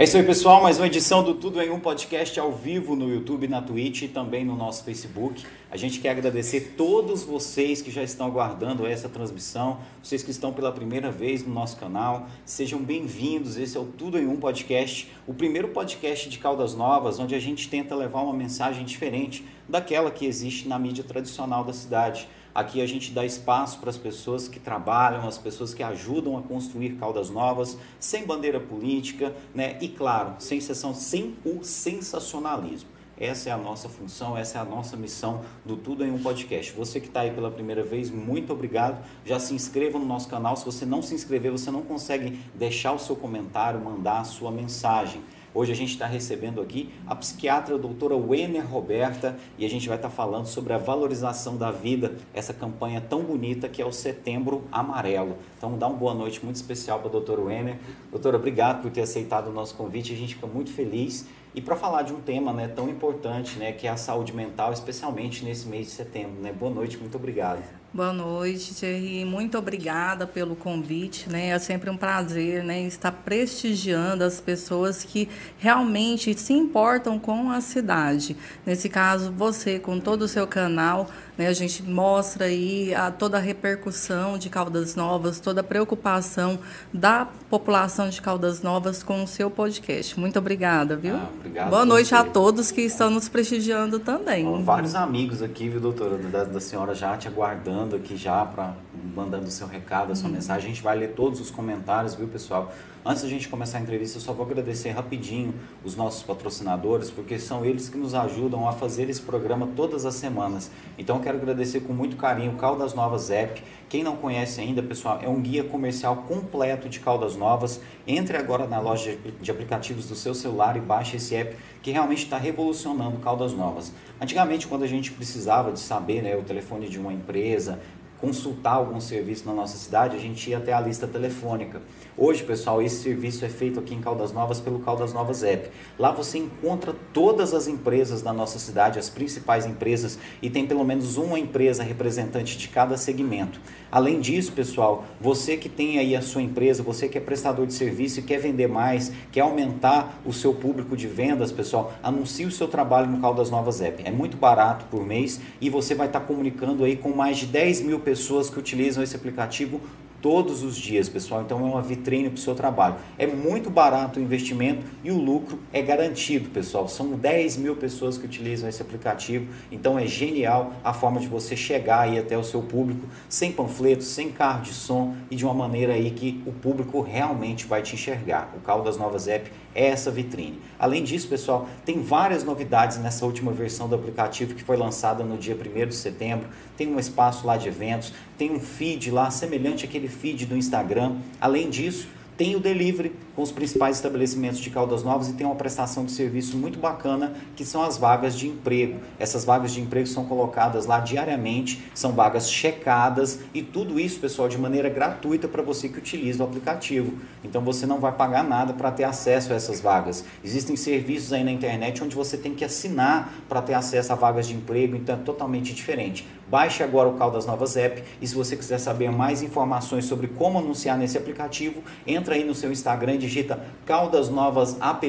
É isso aí, pessoal. Mais uma edição do Tudo em Um podcast ao vivo no YouTube, na Twitch e também no nosso Facebook. A gente quer agradecer todos vocês que já estão aguardando essa transmissão, vocês que estão pela primeira vez no nosso canal. Sejam bem-vindos. Esse é o Tudo em Um podcast, o primeiro podcast de Caldas Novas, onde a gente tenta levar uma mensagem diferente daquela que existe na mídia tradicional da cidade. Aqui a gente dá espaço para as pessoas que trabalham, as pessoas que ajudam a construir Caldas Novas, sem bandeira política, né? E claro, sem sessão, sem o sensacionalismo. Essa é a nossa função, essa é a nossa missão do Tudo em um Podcast. Você que está aí pela primeira vez, muito obrigado. Já se inscreva no nosso canal. Se você não se inscrever, você não consegue deixar o seu comentário, mandar a sua mensagem. Hoje a gente está recebendo aqui a psiquiatra a doutora Wenner Roberta e a gente vai estar tá falando sobre a valorização da vida, essa campanha tão bonita que é o Setembro Amarelo. Então, dá uma boa noite muito especial para a doutora Wenner. Doutora, obrigado por ter aceitado o nosso convite, a gente fica muito feliz. E para falar de um tema né, tão importante, né, que é a saúde mental, especialmente nesse mês de setembro. Né? Boa noite, muito obrigado. Boa noite, Thierry. Muito obrigada pelo convite. Né? É sempre um prazer né, estar prestigiando as pessoas que realmente se importam com a cidade. Nesse caso, você, com todo o seu canal, né, a gente mostra aí a, toda a repercussão de Caldas Novas, toda a preocupação da população de Caldas Novas com o seu podcast. Muito obrigada, viu? Ah, obrigado Boa noite você. a todos que estão nos prestigiando também. vários amigos aqui, viu, doutora, da, da senhora já te aguardando aqui já para mandando o seu recado, a sua uhum. mensagem. A gente vai ler todos os comentários, viu, pessoal? Antes da gente começar a entrevista, eu só vou agradecer rapidinho os nossos patrocinadores, porque são eles que nos ajudam a fazer esse programa todas as semanas. Então, eu quero agradecer com muito carinho o Caldas Novas App. Quem não conhece ainda, pessoal, é um guia comercial completo de Caldas Novas. Entre agora na loja de aplicativos do seu celular e baixe esse app que realmente está revolucionando Caldas Novas. Antigamente, quando a gente precisava de saber né, o telefone de uma empresa, consultar algum serviço na nossa cidade, a gente ia até a lista telefônica. Hoje, pessoal, esse serviço é feito aqui em Caldas Novas pelo Caldas Novas App. Lá você encontra todas as empresas da nossa cidade, as principais empresas, e tem pelo menos uma empresa representante de cada segmento. Além disso, pessoal, você que tem aí a sua empresa, você que é prestador de serviço e quer vender mais, quer aumentar o seu público de vendas, pessoal, anuncie o seu trabalho no Caldas Novas App. É muito barato por mês e você vai estar comunicando aí com mais de 10 mil pessoas que utilizam esse aplicativo todos os dias, pessoal. Então é uma vitrine para o seu trabalho. É muito barato o investimento e o lucro é garantido, pessoal. São 10 mil pessoas que utilizam esse aplicativo, então é genial a forma de você chegar aí até o seu público sem panfletos, sem carro de som e de uma maneira aí que o público realmente vai te enxergar. O Caldas Novas App essa vitrine. Além disso, pessoal, tem várias novidades nessa última versão do aplicativo que foi lançada no dia 1 de setembro. Tem um espaço lá de eventos, tem um feed lá semelhante àquele feed do Instagram. Além disso, tem o delivery com os principais estabelecimentos de Caldas Novas e tem uma prestação de serviço muito bacana que são as vagas de emprego. Essas vagas de emprego são colocadas lá diariamente, são vagas checadas e tudo isso, pessoal, de maneira gratuita para você que utiliza o aplicativo. Então você não vai pagar nada para ter acesso a essas vagas. Existem serviços aí na internet onde você tem que assinar para ter acesso a vagas de emprego, então é totalmente diferente. Baixe agora o Caldas Novas App e se você quiser saber mais informações sobre como anunciar nesse aplicativo, entra aí no seu Instagram e digita Caldas Novas App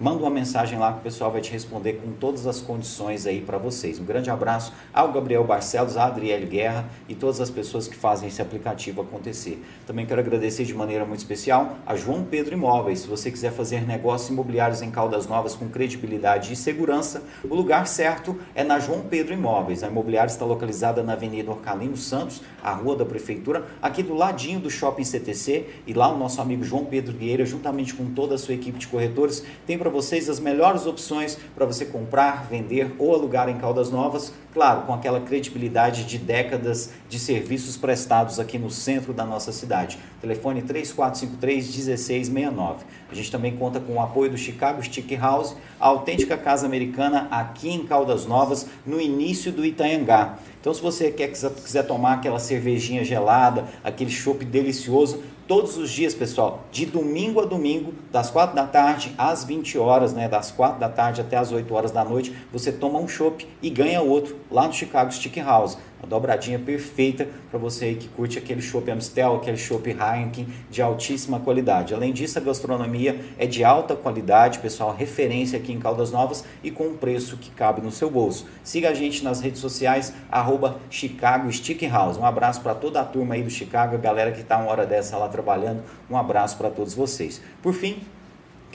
manda uma mensagem lá que o pessoal vai te responder com todas as condições aí para vocês. Um grande abraço ao Gabriel Barcelos, à Adriele Guerra e todas as pessoas que fazem esse aplicativo acontecer. Também quero agradecer de maneira muito especial a João Pedro Imóveis. Se você quiser fazer negócios imobiliários em Caldas Novas com credibilidade e segurança, o lugar certo é na João Pedro Imóveis. A imobiliária está localizada na Avenida Orcalino Santos, a rua da Prefeitura, aqui do ladinho do Shopping CTC e lá o nosso amigo João Pedro Vieira, juntamente com toda a sua equipe de corretores, tem para vocês as melhores opções para você comprar, vender ou alugar em Caldas Novas, claro, com aquela credibilidade de décadas de serviços prestados aqui no centro da nossa cidade. Telefone 3453 1669. A gente também conta com o apoio do Chicago Stick House, a autêntica casa americana aqui em Caldas Novas, no início do Itanhangá. Então, se você quer, quiser tomar aquela cervejinha gelada, aquele chopp delicioso, todos os dias, pessoal, de domingo a domingo, das 4 da tarde às 20 horas, né, das 4 da tarde até as 8 horas da noite, você toma um chopp e ganha outro lá no Chicago Stick House. A dobradinha perfeita para você aí que curte aquele chopp Amstel, aquele chopp Heineken de altíssima qualidade. Além disso, a gastronomia é de alta qualidade, pessoal, referência aqui em Caldas Novas e com um preço que cabe no seu bolso. Siga a gente nas redes sociais, arroba Chicago Stick House. Um abraço para toda a turma aí do Chicago, a galera que está uma hora dessa lá trabalhando. Um abraço para todos vocês. Por fim,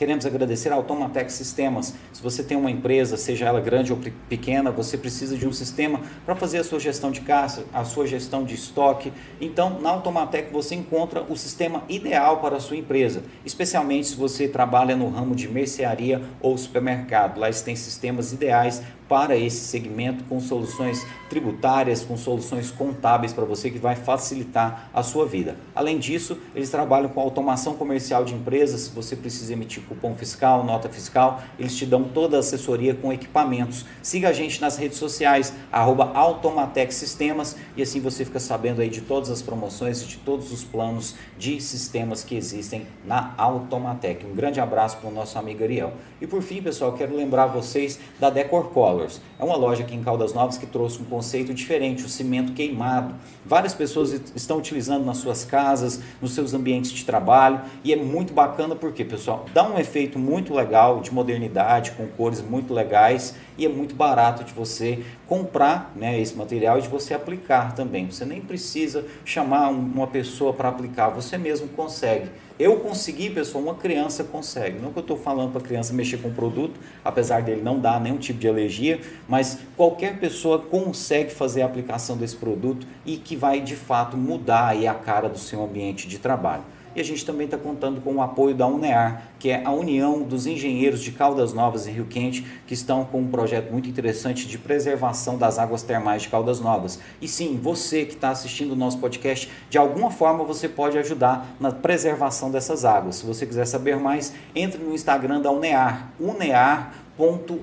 Queremos agradecer a Automatec Sistemas. Se você tem uma empresa, seja ela grande ou pequena, você precisa de um sistema para fazer a sua gestão de caixa, a sua gestão de estoque. Então, na Automatec você encontra o sistema ideal para a sua empresa, especialmente se você trabalha no ramo de mercearia ou supermercado. Lá tem sistemas ideais para esse segmento com soluções tributárias, com soluções contábeis para você que vai facilitar a sua vida. Além disso, eles trabalham com automação comercial de empresas. Se você precisa emitir cupom fiscal, nota fiscal, eles te dão toda a assessoria com equipamentos. Siga a gente nas redes sociais, arroba Automatec Sistemas, e assim você fica sabendo aí de todas as promoções e de todos os planos de sistemas que existem na Automatec. Um grande abraço para o nosso amigo Ariel. E por fim, pessoal, quero lembrar vocês da Decor Color. É uma loja aqui em Caldas Novas que trouxe um conceito diferente, o cimento queimado. Várias pessoas estão utilizando nas suas casas, nos seus ambientes de trabalho e é muito bacana porque, pessoal, dá um efeito muito legal de modernidade, com cores muito legais e é muito barato de você comprar né, esse material e de você aplicar também. Você nem precisa chamar uma pessoa para aplicar, você mesmo consegue. Eu consegui, pessoal, uma criança consegue. Não que eu estou falando para a criança mexer com o produto, apesar dele não dar nenhum tipo de alergia, mas qualquer pessoa consegue fazer a aplicação desse produto e que vai de fato mudar aí a cara do seu ambiente de trabalho. E a gente também está contando com o apoio da UNEAR, que é a União dos Engenheiros de Caldas Novas e Rio Quente, que estão com um projeto muito interessante de preservação das águas termais de Caldas Novas. E sim, você que está assistindo o nosso podcast, de alguma forma você pode ajudar na preservação dessas águas. Se você quiser saber mais, entre no Instagram da UNEAR, UNEAR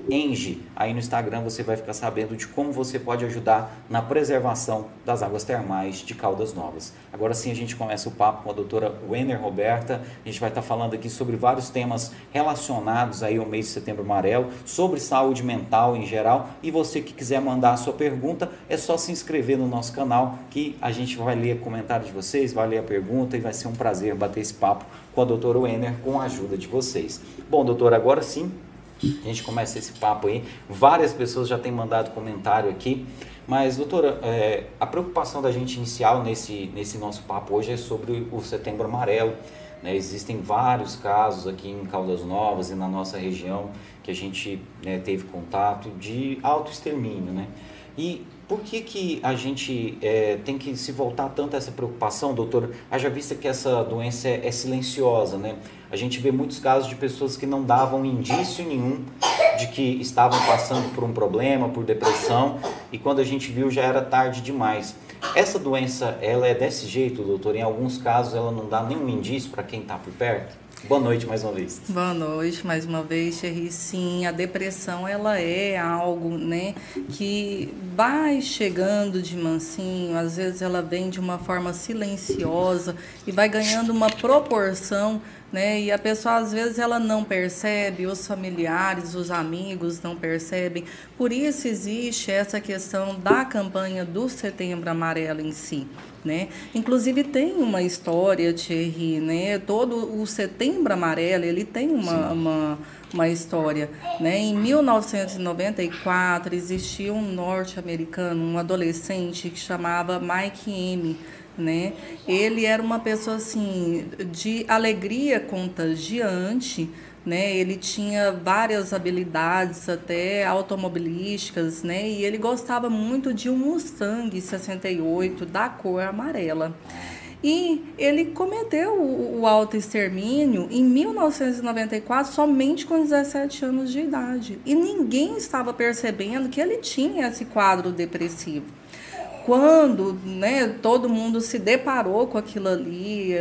eng. Aí no Instagram você vai ficar sabendo de como você pode ajudar na preservação das águas termais de Caldas Novas. Agora sim a gente começa o papo com a doutora Wenner Roberta. A gente vai estar falando aqui sobre vários temas relacionados aí ao mês de setembro amarelo, sobre saúde mental em geral. E você que quiser mandar a sua pergunta, é só se inscrever no nosso canal que a gente vai ler comentários de vocês, vai ler a pergunta e vai ser um prazer bater esse papo com a doutora Wenner com a ajuda de vocês. Bom, doutora, agora sim a gente começa esse papo aí. Várias pessoas já têm mandado comentário aqui. Mas, doutora, é, a preocupação da gente inicial nesse, nesse nosso papo hoje é sobre o setembro amarelo. Né? Existem vários casos aqui em Caldas Novas e na nossa região que a gente né, teve contato de autoextermínio. Né? E por que, que a gente é, tem que se voltar tanto a essa preocupação, doutora? Haja vista que essa doença é, é silenciosa, né? A gente vê muitos casos de pessoas que não davam indício nenhum de que estavam passando por um problema, por depressão, e quando a gente viu já era tarde demais. Essa doença, ela é desse jeito, doutor? Em alguns casos ela não dá nenhum indício para quem está por perto? Boa noite mais uma vez. Boa noite mais uma vez, Thierry. Sim, a depressão ela é algo, né, que vai chegando de mansinho, às vezes ela vem de uma forma silenciosa e vai ganhando uma proporção né? E a pessoa às vezes ela não percebe, os familiares, os amigos não percebem. Por isso existe essa questão da campanha do Setembro Amarelo em si. Né? Inclusive tem uma história, Thierry, né? Todo o Setembro Amarelo ele tem uma, uma, uma, história, né? Em 1994 existia um norte-americano, um adolescente que chamava Mike M né? Ele era uma pessoa assim de alegria contagiante, né? Ele tinha várias habilidades até automobilísticas, né? E ele gostava muito de um Mustang 68 da cor amarela. E ele cometeu o, o autoextermínio em 1994, somente com 17 anos de idade. E ninguém estava percebendo que ele tinha esse quadro depressivo quando né, todo mundo se deparou com aquilo ali,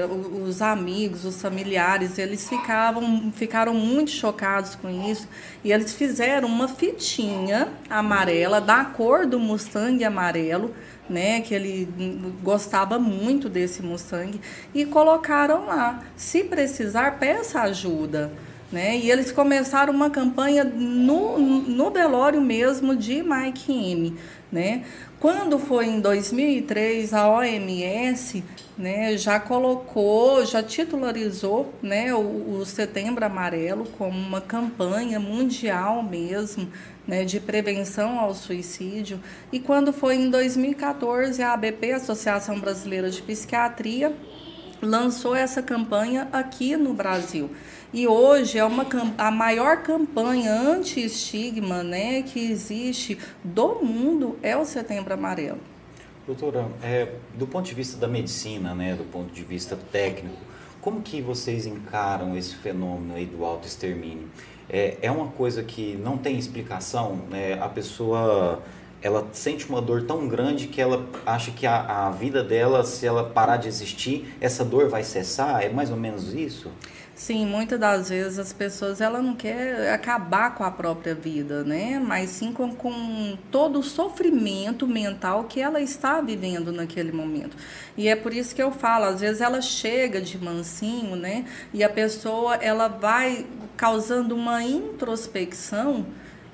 os amigos, os familiares, eles ficavam, ficaram muito chocados com isso e eles fizeram uma fitinha amarela da cor do Mustang amarelo, né, que ele gostava muito desse Mustang e colocaram lá. Se precisar, peça ajuda. Né? E eles começaram uma campanha no, no velório mesmo de Mike M né? Quando foi em 2003, a OMS né, já colocou, já titularizou né, o, o Setembro Amarelo como uma campanha mundial mesmo né, de prevenção ao suicídio. E quando foi em 2014, a ABP, Associação Brasileira de Psiquiatria, lançou essa campanha aqui no Brasil. E hoje é uma, a maior campanha anti-estigma né, que existe do mundo é o Setembro Amarelo. Doutora, é, do ponto de vista da medicina, né, do ponto de vista técnico, como que vocês encaram esse fenômeno aí do autoextermínio? É, é uma coisa que não tem explicação, né? a pessoa ela sente uma dor tão grande que ela acha que a, a vida dela, se ela parar de existir, essa dor vai cessar? É mais ou menos isso? Sim, muitas das vezes as pessoas ela não quer acabar com a própria vida, né? Mas sim com, com todo o sofrimento mental que ela está vivendo naquele momento. E é por isso que eu falo, às vezes ela chega de mansinho, né? E a pessoa ela vai causando uma introspecção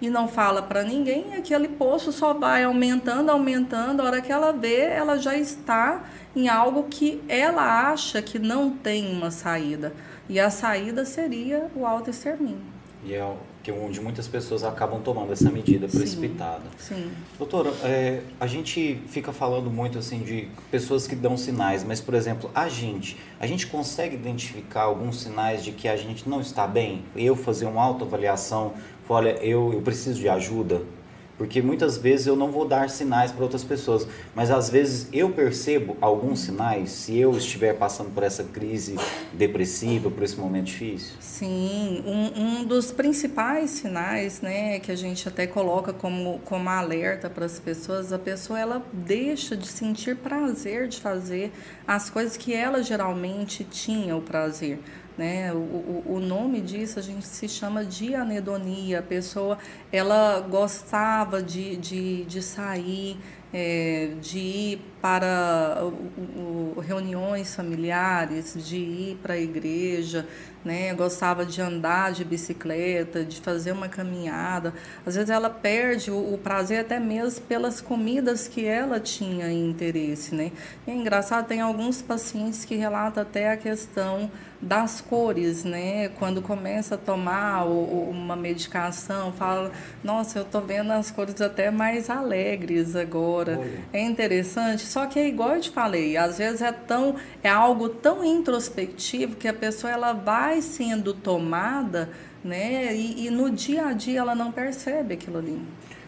e não fala para ninguém, aquele poço só vai aumentando, aumentando, a hora que ela vê, ela já está em algo que ela acha que não tem uma saída. E a saída seria o autoextermínio. E é que onde muitas pessoas acabam tomando essa medida precipitada. Sim. sim. Doutora, é, a gente fica falando muito assim de pessoas que dão sinais, mas por exemplo, a gente, a gente consegue identificar alguns sinais de que a gente não está bem? Eu fazer uma autoavaliação, olha, eu, eu preciso de ajuda, porque muitas vezes eu não vou dar sinais para outras pessoas, mas às vezes eu percebo alguns sinais se eu estiver passando por essa crise depressiva, por esse momento difícil. Sim, um, um dos principais sinais, né, que a gente até coloca como, como alerta para as pessoas, a pessoa ela deixa de sentir prazer de fazer as coisas que ela geralmente tinha o prazer. Né? O, o, nome disso a gente se chama de anedonia. A pessoa ela gostava de, de, de sair, é, de ir para o, reuniões familiares, de ir para a igreja, né? gostava de andar de bicicleta, de fazer uma caminhada. Às vezes ela perde o, o prazer até mesmo pelas comidas que ela tinha interesse. Né? E é engraçado, tem alguns pacientes que relatam até a questão das cores, né? Quando começa a tomar uma medicação, fala, nossa, eu tô vendo as cores até mais alegres agora. Olha. É interessante, só que é igual eu te falei, às vezes é tão é algo tão introspectivo que a pessoa ela vai sendo tomada, né? E, e no dia a dia ela não percebe aquilo ali.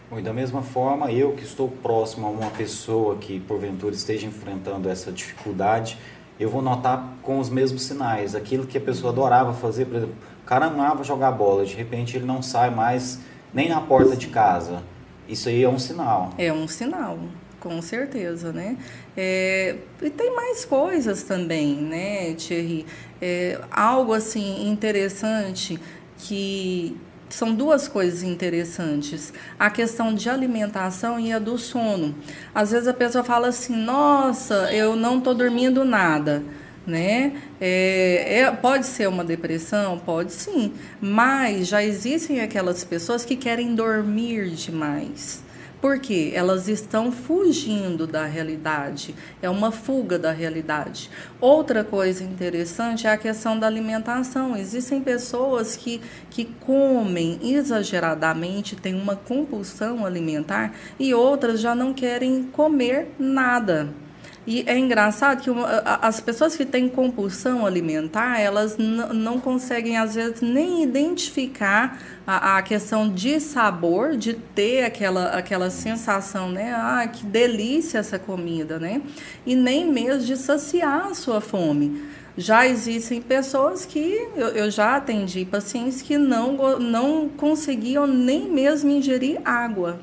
Bom, e da mesma forma, eu que estou próximo a uma pessoa que porventura esteja enfrentando essa dificuldade, eu vou notar com os mesmos sinais. Aquilo que a pessoa adorava fazer, por exemplo, o cara amava jogar bola, de repente ele não sai mais nem na porta de casa. Isso aí é um sinal. É um sinal, com certeza, né? É, e tem mais coisas também, né, Thierry? É, algo assim interessante que são duas coisas interessantes: a questão de alimentação e a do sono. Às vezes a pessoa fala assim: nossa, eu não estou dormindo nada. Né? É, é, pode ser uma depressão? Pode sim, mas já existem aquelas pessoas que querem dormir demais. Porque elas estão fugindo da realidade, é uma fuga da realidade. Outra coisa interessante é a questão da alimentação. Existem pessoas que, que comem exageradamente, têm uma compulsão alimentar, e outras já não querem comer nada. E é engraçado que uma, as pessoas que têm compulsão alimentar, elas não conseguem, às vezes, nem identificar a, a, questão de sabor, de ter aquela, aquela sensação, né? Ah, que delícia essa comida, né? E nem mesmo de saciar a sua fome. Já existem pessoas que eu, eu já atendi pacientes que não, não conseguiam nem mesmo ingerir água.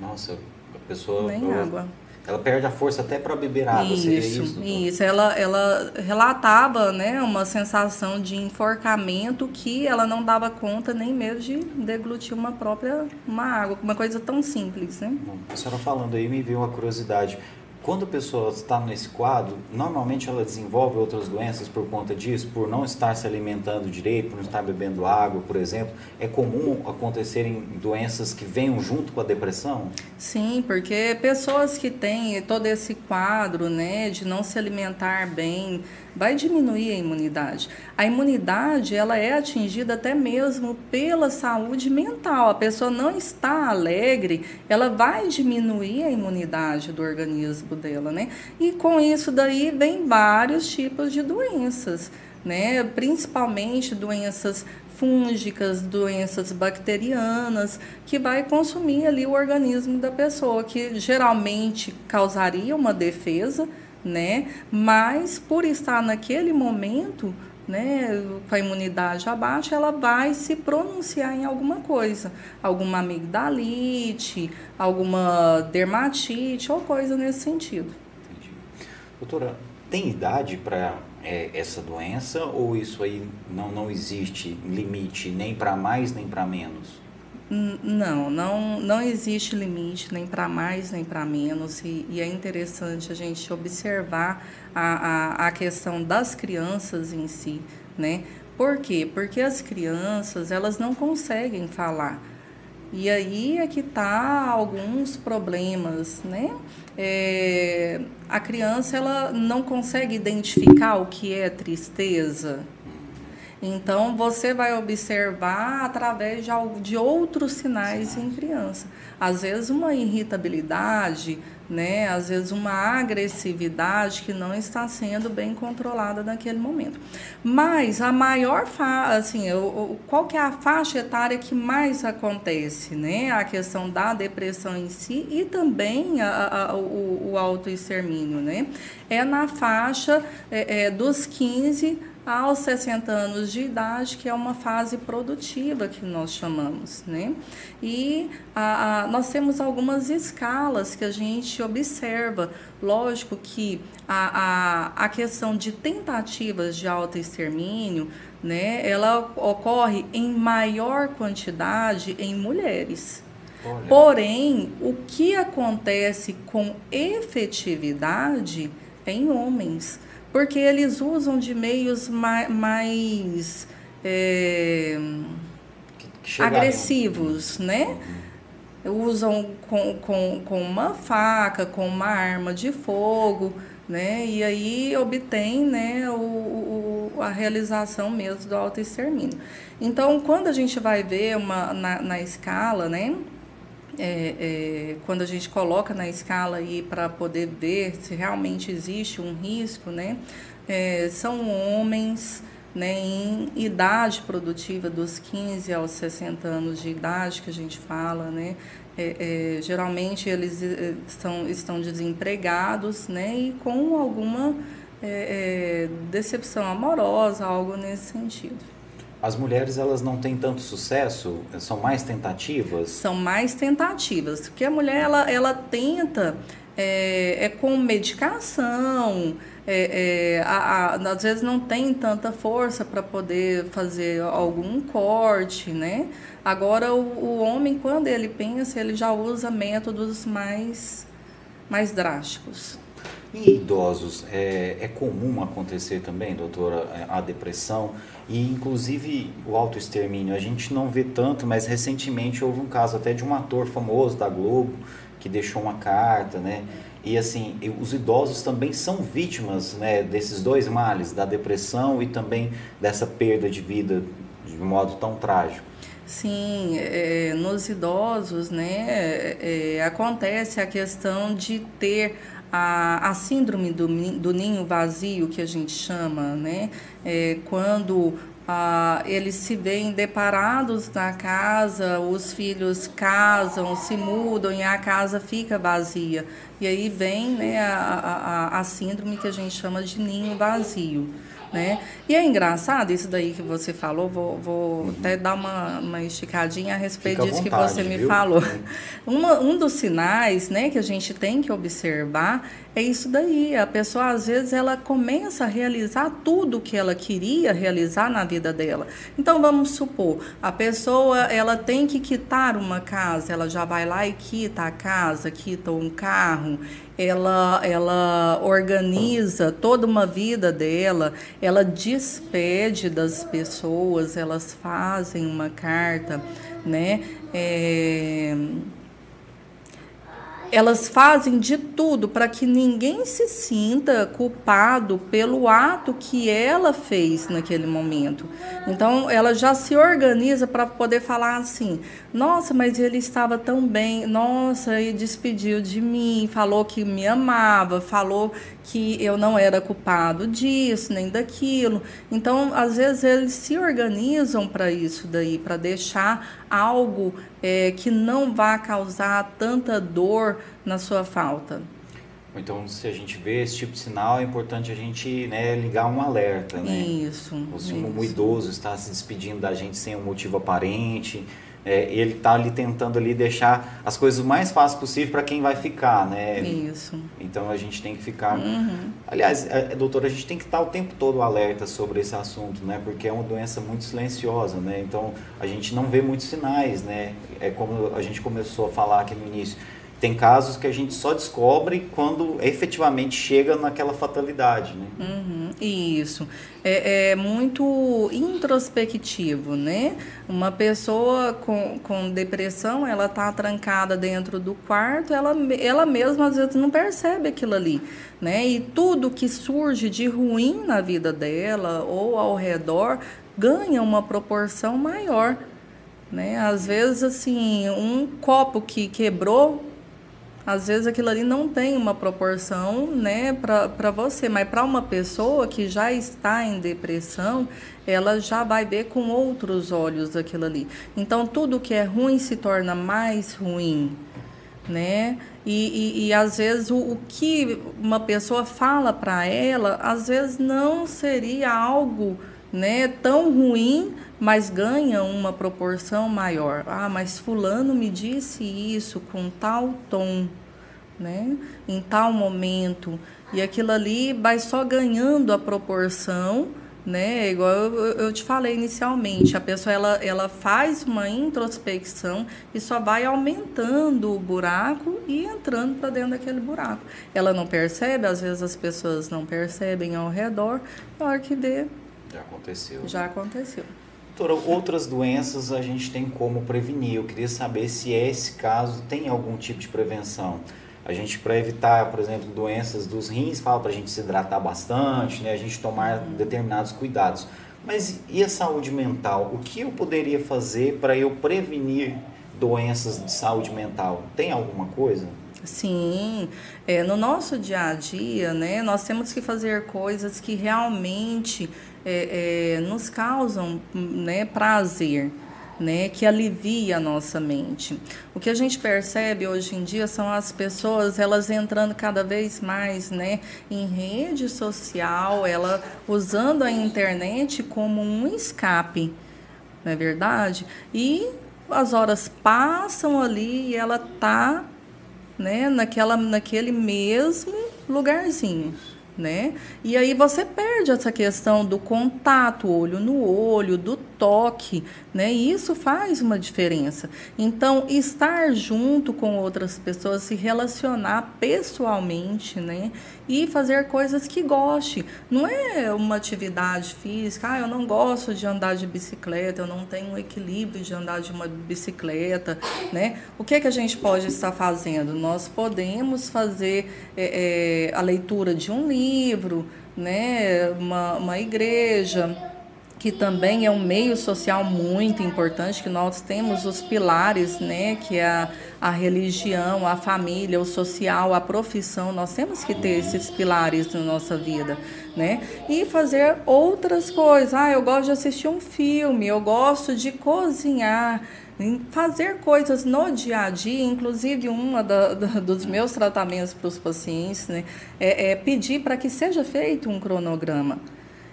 Nossa, a pessoa. Nem eu... água ela perde a força até para beber água, isso, seria isso? Isso, ela, ela relatava né, uma sensação de enforcamento que ela não dava conta nem mesmo de deglutir uma própria uma água, uma coisa tão simples, né? Bom, a senhora falando aí me veio uma curiosidade. Quando a pessoa está nesse quadro, normalmente ela desenvolve outras doenças por conta disso, por não estar se alimentando direito, por não estar bebendo água, por exemplo. É comum acontecerem doenças que venham junto com a depressão? Sim, porque pessoas que têm todo esse quadro, né, de não se alimentar bem, vai diminuir a imunidade. A imunidade, ela é atingida até mesmo pela saúde mental. A pessoa não está alegre, ela vai diminuir a imunidade do organismo dela, né? E com isso daí vem vários tipos de doenças, né? Principalmente doenças fúngicas, doenças bacterianas, que vai consumir ali o organismo da pessoa, que geralmente causaria uma defesa, né? Mas por estar naquele momento, né, com a imunidade abaixo, ela vai se pronunciar em alguma coisa, alguma amigdalite, alguma dermatite ou coisa nesse sentido. Entendi. Doutora, tem idade para é, essa doença ou isso aí não, não existe limite nem para mais nem para menos? Não, não, não existe limite nem para mais nem para menos e, e, é interessante a gente observar a, a, a questão das crianças em si, né? Por quê? Porque as crianças elas não conseguem falar e aí é que tá alguns problemas, né? É, a criança ela não consegue identificar o que é tristeza, então, você vai observar através de, de outros sinais em criança. Às vezes, uma irritabilidade, né? às vezes, uma agressividade que não está sendo bem controlada naquele momento. Mas a maior, fa assim, o, qual que é a faixa etária que mais acontece? Né? A questão da depressão em si e também a, a, o, o autoextermínio. Né? É na faixa é, é, dos 15 aos 60 anos de idade, que é uma fase produtiva que nós chamamos, né? E a, a, nós temos algumas escalas que a gente observa. Lógico que a, a, a questão de tentativas de autoextermínio, né, ela ocorre em maior quantidade em mulheres. Olha. Porém, o que acontece com efetividade é em homens porque eles usam de meios mais, mais é, agressivos, né? Usam com, com, com uma faca, com uma arma de fogo, né? E aí obtém né, o, o, a realização mesmo do autoextermínio. Então, quando a gente vai ver uma, na, na escala, né? É, é, quando a gente coloca na escala aí para poder ver se realmente existe um risco, né? É, são homens né, em idade produtiva dos 15 aos 60 anos de idade que a gente fala, né? É, é, geralmente eles é, estão, estão desempregados né, e com alguma é, decepção amorosa, algo nesse sentido as mulheres elas não têm tanto sucesso, são mais tentativas? São mais tentativas, porque a mulher ela, ela tenta é, é com medicação, é, é, a, a, às vezes não tem tanta força para poder fazer algum corte, né? Agora o, o homem quando ele pensa ele já usa métodos mais mais drásticos. Em idosos, é, é comum acontecer também, doutora, a depressão e inclusive o autoextermínio. A gente não vê tanto, mas recentemente houve um caso até de um ator famoso da Globo que deixou uma carta, né? E assim, os idosos também são vítimas né, desses dois males, da depressão e também dessa perda de vida de modo tão trágico. Sim, é, nos idosos, né, é, acontece a questão de ter a, a síndrome do, do ninho vazio, que a gente chama, né? É, quando ah, eles se veem deparados na casa, os filhos casam, se mudam e a casa fica vazia. E aí vem né, a, a, a síndrome que a gente chama de ninho vazio. Né? E é engraçado isso daí que você falou, vou, vou uhum. até dar uma, uma esticadinha a respeito Fica disso vontade, que você me viu? falou. Uma, um dos sinais né, que a gente tem que observar é isso daí. A pessoa, às vezes, ela começa a realizar tudo que ela queria realizar na vida dela. Então, vamos supor, a pessoa, ela tem que quitar uma casa, ela já vai lá e quita a casa, quita um carro, ela, ela organiza toda uma vida dela, ela despede das pessoas, elas fazem uma carta, né? É elas fazem de tudo para que ninguém se sinta culpado pelo ato que ela fez naquele momento. Então, ela já se organiza para poder falar assim: nossa, mas ele estava tão bem, nossa, e despediu de mim, falou que me amava, falou que eu não era culpado disso, nem daquilo. Então, às vezes, eles se organizam para isso daí, para deixar algo é, que não vá causar tanta dor na sua falta. Então, se a gente vê esse tipo de sinal, é importante a gente né, ligar um alerta. Né? Isso. Ou se um idoso está se despedindo da gente sem um motivo aparente, é, ele está ali tentando ali deixar as coisas o mais fácil possível para quem vai ficar, né? Isso. Então a gente tem que ficar. Uhum. Aliás, é, é, doutora, a gente tem que estar o tempo todo alerta sobre esse assunto, né? Porque é uma doença muito silenciosa, né? Então a gente não vê muitos sinais, né? É como a gente começou a falar aqui no início tem casos que a gente só descobre quando efetivamente chega naquela fatalidade, né? Uhum, isso. É, é, muito introspectivo, né? Uma pessoa com, com depressão, ela tá trancada dentro do quarto, ela, ela mesma às vezes não percebe aquilo ali, né? E tudo que surge de ruim na vida dela ou ao redor ganha uma proporção maior, né? Às vezes, assim, um copo que quebrou às vezes aquilo ali não tem uma proporção né, para você, mas para uma pessoa que já está em depressão, ela já vai ver com outros olhos aquilo ali. Então tudo que é ruim se torna mais ruim. Né? E, e, e às vezes o, o que uma pessoa fala para ela, às vezes não seria algo né, tão ruim, mas ganha uma proporção maior. Ah, mas fulano me disse isso com tal tom, né, em tal momento, e aquilo ali vai só ganhando a proporção, né, igual eu, eu te falei inicialmente, a pessoa ela, ela faz uma introspecção e só vai aumentando o buraco e entrando para dentro daquele buraco. Ela não percebe, às vezes as pessoas não percebem ao redor, na hora que vê, já aconteceu. Já aconteceu. Doutora, outras doenças a gente tem como prevenir. Eu queria saber se esse caso tem algum tipo de prevenção. A gente, para evitar, por exemplo, doenças dos rins, fala para a gente se hidratar bastante, né? a gente tomar determinados cuidados. Mas e a saúde mental? O que eu poderia fazer para eu prevenir doenças de saúde mental? Tem alguma coisa? Sim, é, no nosso dia a dia, né, nós temos que fazer coisas que realmente é, é, nos causam né, prazer. Né, que alivia a nossa mente. O que a gente percebe hoje em dia são as pessoas elas entrando cada vez mais, né, em rede social, ela usando a internet como um escape, não é verdade? E as horas passam ali e ela tá né, naquele mesmo lugarzinho. Né? E aí você perde essa questão do contato, olho no olho, do toque, né? E isso faz uma diferença. Então, estar junto com outras pessoas, se relacionar pessoalmente, né? E fazer coisas que goste. Não é uma atividade física, ah, eu não gosto de andar de bicicleta, eu não tenho equilíbrio de andar de uma bicicleta, né? O que, é que a gente pode estar fazendo? Nós podemos fazer é, é, a leitura de um livro, né? uma, uma igreja que também é um meio social muito importante, que nós temos os pilares, né, que é a, a religião, a família, o social, a profissão, nós temos que ter esses pilares na nossa vida, né, e fazer outras coisas, ah, eu gosto de assistir um filme, eu gosto de cozinhar, fazer coisas no dia a dia, inclusive uma dos meus tratamentos para os pacientes, né, é, é pedir para que seja feito um cronograma,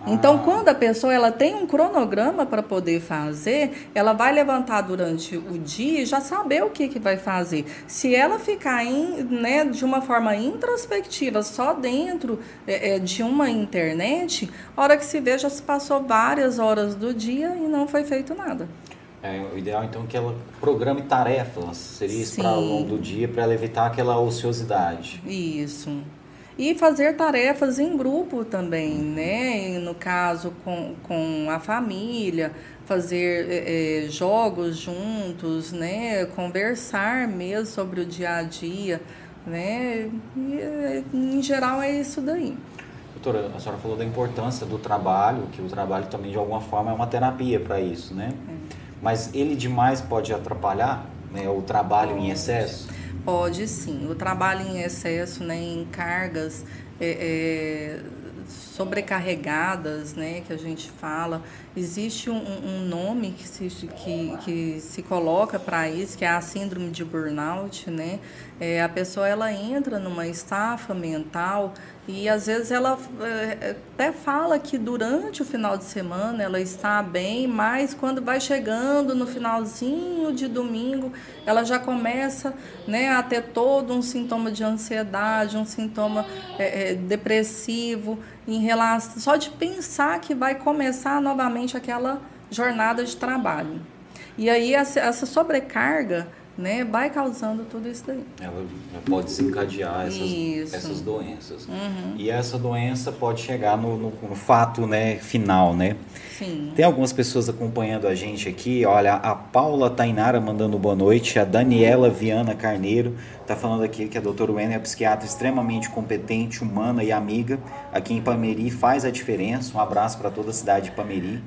Então, quando a pessoa ela tem um cronograma para poder fazer, ela vai levantar durante o dia e já saber o que, que vai fazer. Se ela ficar em, né, de uma forma introspectiva, só dentro é, é, de uma internet, a hora que se vê, já se passou várias horas do dia e não foi feito nada. É, o ideal então é que ela programe tarefas, seria isso para ao longo do dia, para ela evitar aquela ociosidade. Isso. E fazer tarefas em grupo também, né? No caso, com, com a família, fazer é, jogos juntos, né? Conversar mesmo sobre o dia a dia, né? E, em geral é isso daí. Doutora, a senhora falou da importância do trabalho, que o trabalho também de alguma forma é uma terapia para isso, né? É. Mas ele demais pode atrapalhar né, o trabalho em excesso? Pode sim. O trabalho em excesso, né, em cargas é, é, sobrecarregadas, né, que a gente fala, existe um, um nome que se, que, que se coloca para isso, que é a síndrome de burnout, né? É, a pessoa ela entra numa estafa mental e às vezes ela é, até fala que durante o final de semana ela está bem, mas quando vai chegando no finalzinho de domingo, ela já começa né, a ter todo um sintoma de ansiedade, um sintoma é, depressivo, em relação só de pensar que vai começar novamente aquela jornada de trabalho. E aí essa sobrecarga né, vai causando tudo isso daí. Ela pode desencadear essas, essas doenças. Uhum. E essa doença pode chegar no, no, no, fato né, final, né? Sim. Tem algumas pessoas acompanhando a gente aqui. Olha, a Paula Tainara mandando boa noite, a Daniela Viana Carneiro está falando aqui que a doutora Wenner é psiquiatra extremamente competente, humana e amiga. Aqui em Pameri faz a diferença. Um abraço para toda a cidade de Pameri.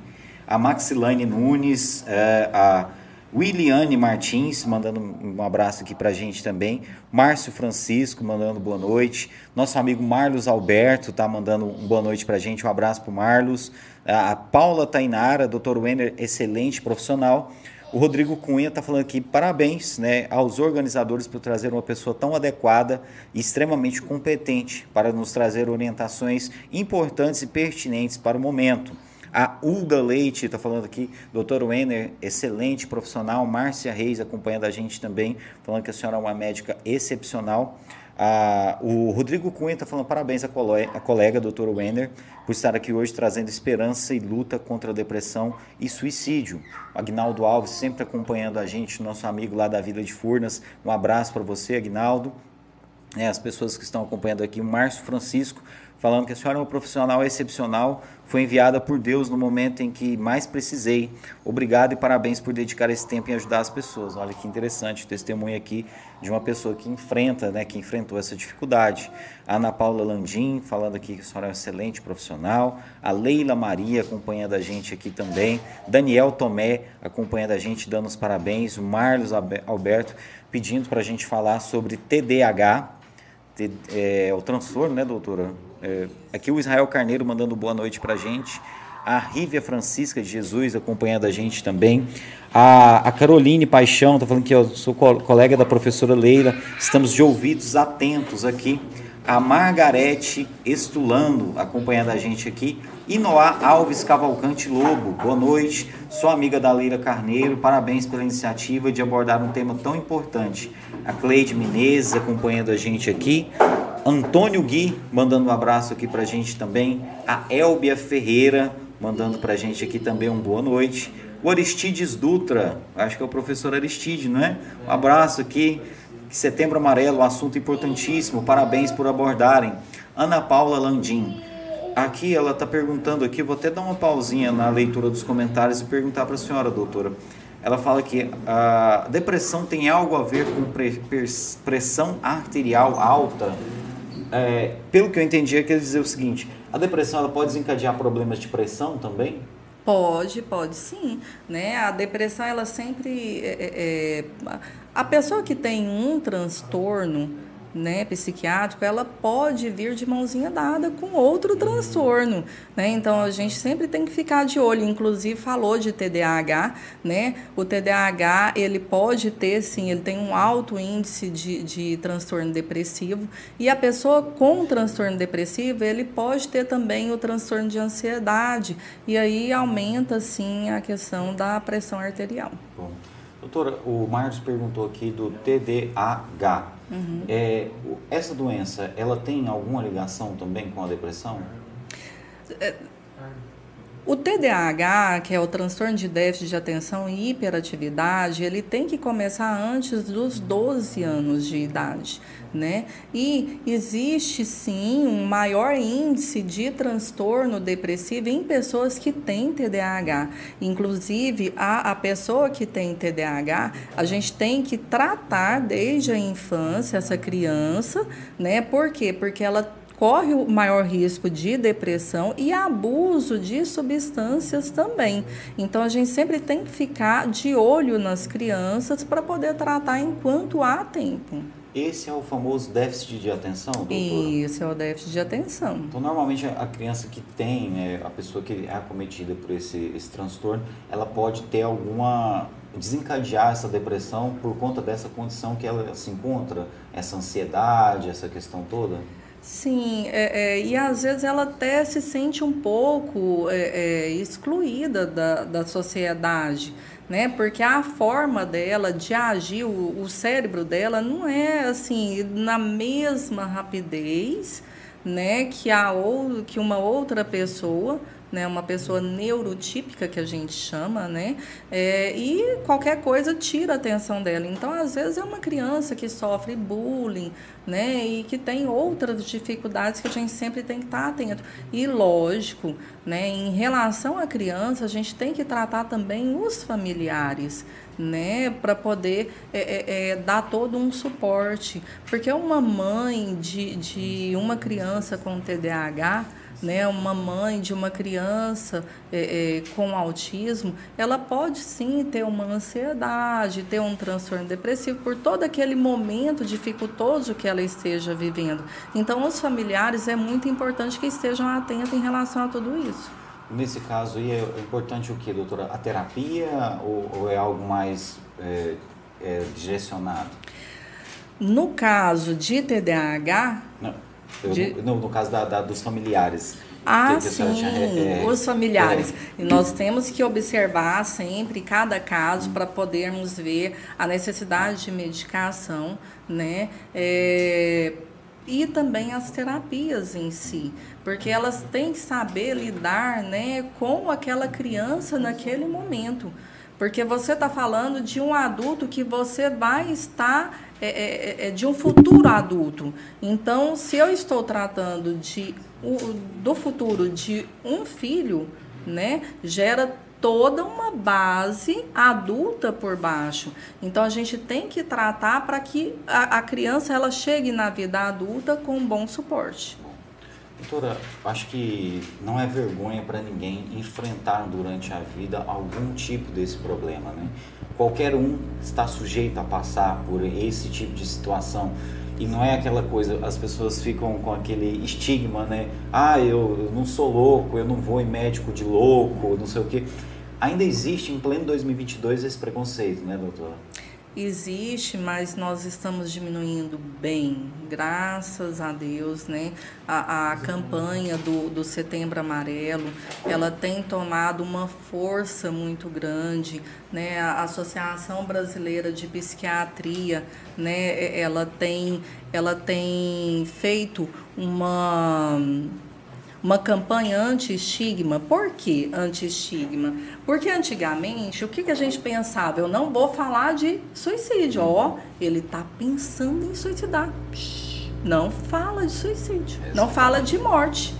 A Maxilane Nunes, é, a Williane Martins, mandando um abraço aqui pra gente também. Márcio Francisco, mandando boa noite. Nosso amigo Marlos Alberto tá mandando um boa noite pra gente. Um abraço pro Marlos. A Paula Tainara, doutor Wenner, excelente profissional. O Rodrigo Cunha está falando aqui, parabéns né, aos organizadores por trazer uma pessoa tão adequada e extremamente competente para nos trazer orientações importantes e pertinentes para o momento. A Ulda Leite está falando aqui, doutor Wenner, excelente profissional. Márcia Reis acompanhando a gente também, falando que a senhora é uma médica excepcional. Ah, o Rodrigo Cunha está falando parabéns à colega, à colega doutor Wenner por estar aqui hoje trazendo esperança e luta contra a depressão e suicídio. Agnaldo Alves sempre acompanhando a gente, nosso amigo lá da Vila de Furnas. Um abraço para você, Agnaldo. É, as pessoas que estão acompanhando aqui, o Márcio Francisco falando que a senhora é uma profissional excepcional, foi enviada por Deus no momento em que mais precisei. Obrigado e parabéns por dedicar esse tempo em ajudar as pessoas. Olha que interessante, testemunho aqui de uma pessoa que enfrenta, né, que enfrentou essa dificuldade. A Ana Paula Landim, falando aqui que a senhora é um excelente profissional. A Leila Maria acompanhando a gente aqui também. Daniel Tomé acompanhando a gente, dando os parabéns. O Marlos Alberto pedindo para a gente falar sobre TDAH, é, o transtorno, né, doutora? É, aqui o Israel Carneiro mandando boa noite para a gente. A Rívia Francisca de Jesus acompanhando a gente também. A, a Caroline Paixão está falando que eu sou co colega da professora Leila. Estamos de ouvidos atentos aqui. A Margarete Estulando acompanhando a gente aqui. E Noá Alves Cavalcante Lobo, boa noite. Sou amiga da Leila Carneiro. Parabéns pela iniciativa de abordar um tema tão importante. A Cleide Menezes acompanhando a gente aqui. Antônio Gui mandando um abraço aqui pra gente também. A Elbia Ferreira mandando pra gente aqui também um boa noite. O Aristides Dutra, acho que é o professor Aristide, não é? Um abraço aqui. Setembro Amarelo, assunto importantíssimo. Parabéns por abordarem. Ana Paula Landim. Aqui ela está perguntando aqui, vou até dar uma pausinha na leitura dos comentários e perguntar para a senhora, doutora. Ela fala que a depressão tem algo a ver com pressão arterial alta é, pelo que eu entendi, é que ele dizer o seguinte: a depressão ela pode desencadear problemas de pressão também? Pode, pode sim. Né? A depressão, ela sempre. É, é, é a pessoa que tem um transtorno, né, psiquiátrico, ela pode vir de mãozinha dada com outro transtorno, né? Então a gente sempre tem que ficar de olho. Inclusive falou de TDAH, né? O TDAH ele pode ter, sim, ele tem um alto índice de, de transtorno depressivo e a pessoa com transtorno depressivo ele pode ter também o transtorno de ansiedade e aí aumenta sim a questão da pressão arterial. Bom. Doutora, o Marcos perguntou aqui do TDAH. Uhum. É, essa doença, ela tem alguma ligação também com a depressão? O TDAH, que é o transtorno de déficit de atenção e hiperatividade, ele tem que começar antes dos 12 anos de idade, né? E existe sim um maior índice de transtorno depressivo em pessoas que têm TDAH. Inclusive, a, a pessoa que tem TDAH, a gente tem que tratar desde a infância essa criança, né? Por quê? Porque ela corre o maior risco de depressão e abuso de substâncias também. Então a gente sempre tem que ficar de olho nas crianças para poder tratar enquanto há tempo. Esse é o famoso déficit de atenção, doutora? Isso, é o déficit de atenção. Então, normalmente, a criança que tem, né, a pessoa que é acometida por esse, esse transtorno, ela pode ter alguma... desencadear essa depressão por conta dessa condição que ela se encontra, essa ansiedade, essa questão toda? Sim, é, é, e às vezes ela até se sente um pouco é, é, excluída da, da sociedade, né? Porque a forma dela de agir, o, o cérebro dela não é assim na mesma rapidez, né? Que a ou que uma outra pessoa né, uma pessoa neurotípica que a gente chama, né, é, e qualquer coisa tira a atenção dela. Então, às vezes é uma criança que sofre bullying, né, e que tem outras dificuldades que a gente sempre tem que estar atento. E lógico, né, em relação à criança, a gente tem que tratar também os familiares, né, para poder é, é, é dar todo um suporte, porque uma mãe de, de uma criança com TDAH né, uma mãe de uma criança é, é, com autismo, ela pode sim ter uma ansiedade, ter um transtorno depressivo por todo aquele momento dificultoso que ela esteja vivendo. Então, os familiares é muito importante que estejam atentos em relação a tudo isso. Nesse caso aí, é importante o que, doutora? A terapia ou, ou é algo mais é, é, direcionado? No caso de TDAH, Não de... No, no, caso da, da, dos familiares. Ah, sim, tinha, é, os familiares. É... Nós temos que observar sempre cada caso para podermos ver a necessidade de medicação, né? É, e também as terapias em si, porque elas têm que saber lidar né, com aquela criança naquele momento. Porque você está falando de um adulto que você vai estar é, é, é, é, de um futuro adulto. Então, se eu estou tratando de, do futuro de um filho, né, gera toda uma base adulta por baixo. Então a gente tem que tratar para que a, a, criança ela chegue na vida adulta com um bom suporte. Doutora, acho que não é vergonha para ninguém enfrentar durante a vida algum tipo desse problema, né? Qualquer um está sujeito a passar por esse tipo de situação. E não é aquela coisa, as pessoas ficam com aquele estigma, né? Ah, eu, não sou louco, eu não vou em médico de louco, não sei o quê. Ainda existe em pleno 2022 esse preconceito, né, doutora? Existe, mas nós estamos diminuindo bem, graças a Deus, né? A, a campanha do, do Setembro Amarelo, ela tem tomado uma força muito grande, né? A Associação Brasileira de Psiquiatria, né? Ela tem, ela tem feito uma uma campanha anti-estigma. Por que anti-estigma? Porque antigamente, o que, que a gente pensava? Eu não vou falar de suicídio. Ó, ele está pensando em suicidar. Não fala de suicídio. Não fala de morte.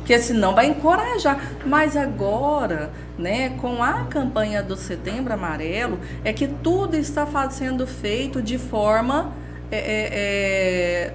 Porque senão vai encorajar. Mas agora, né, com a campanha do Setembro Amarelo, é que tudo está sendo feito de forma é, é, é,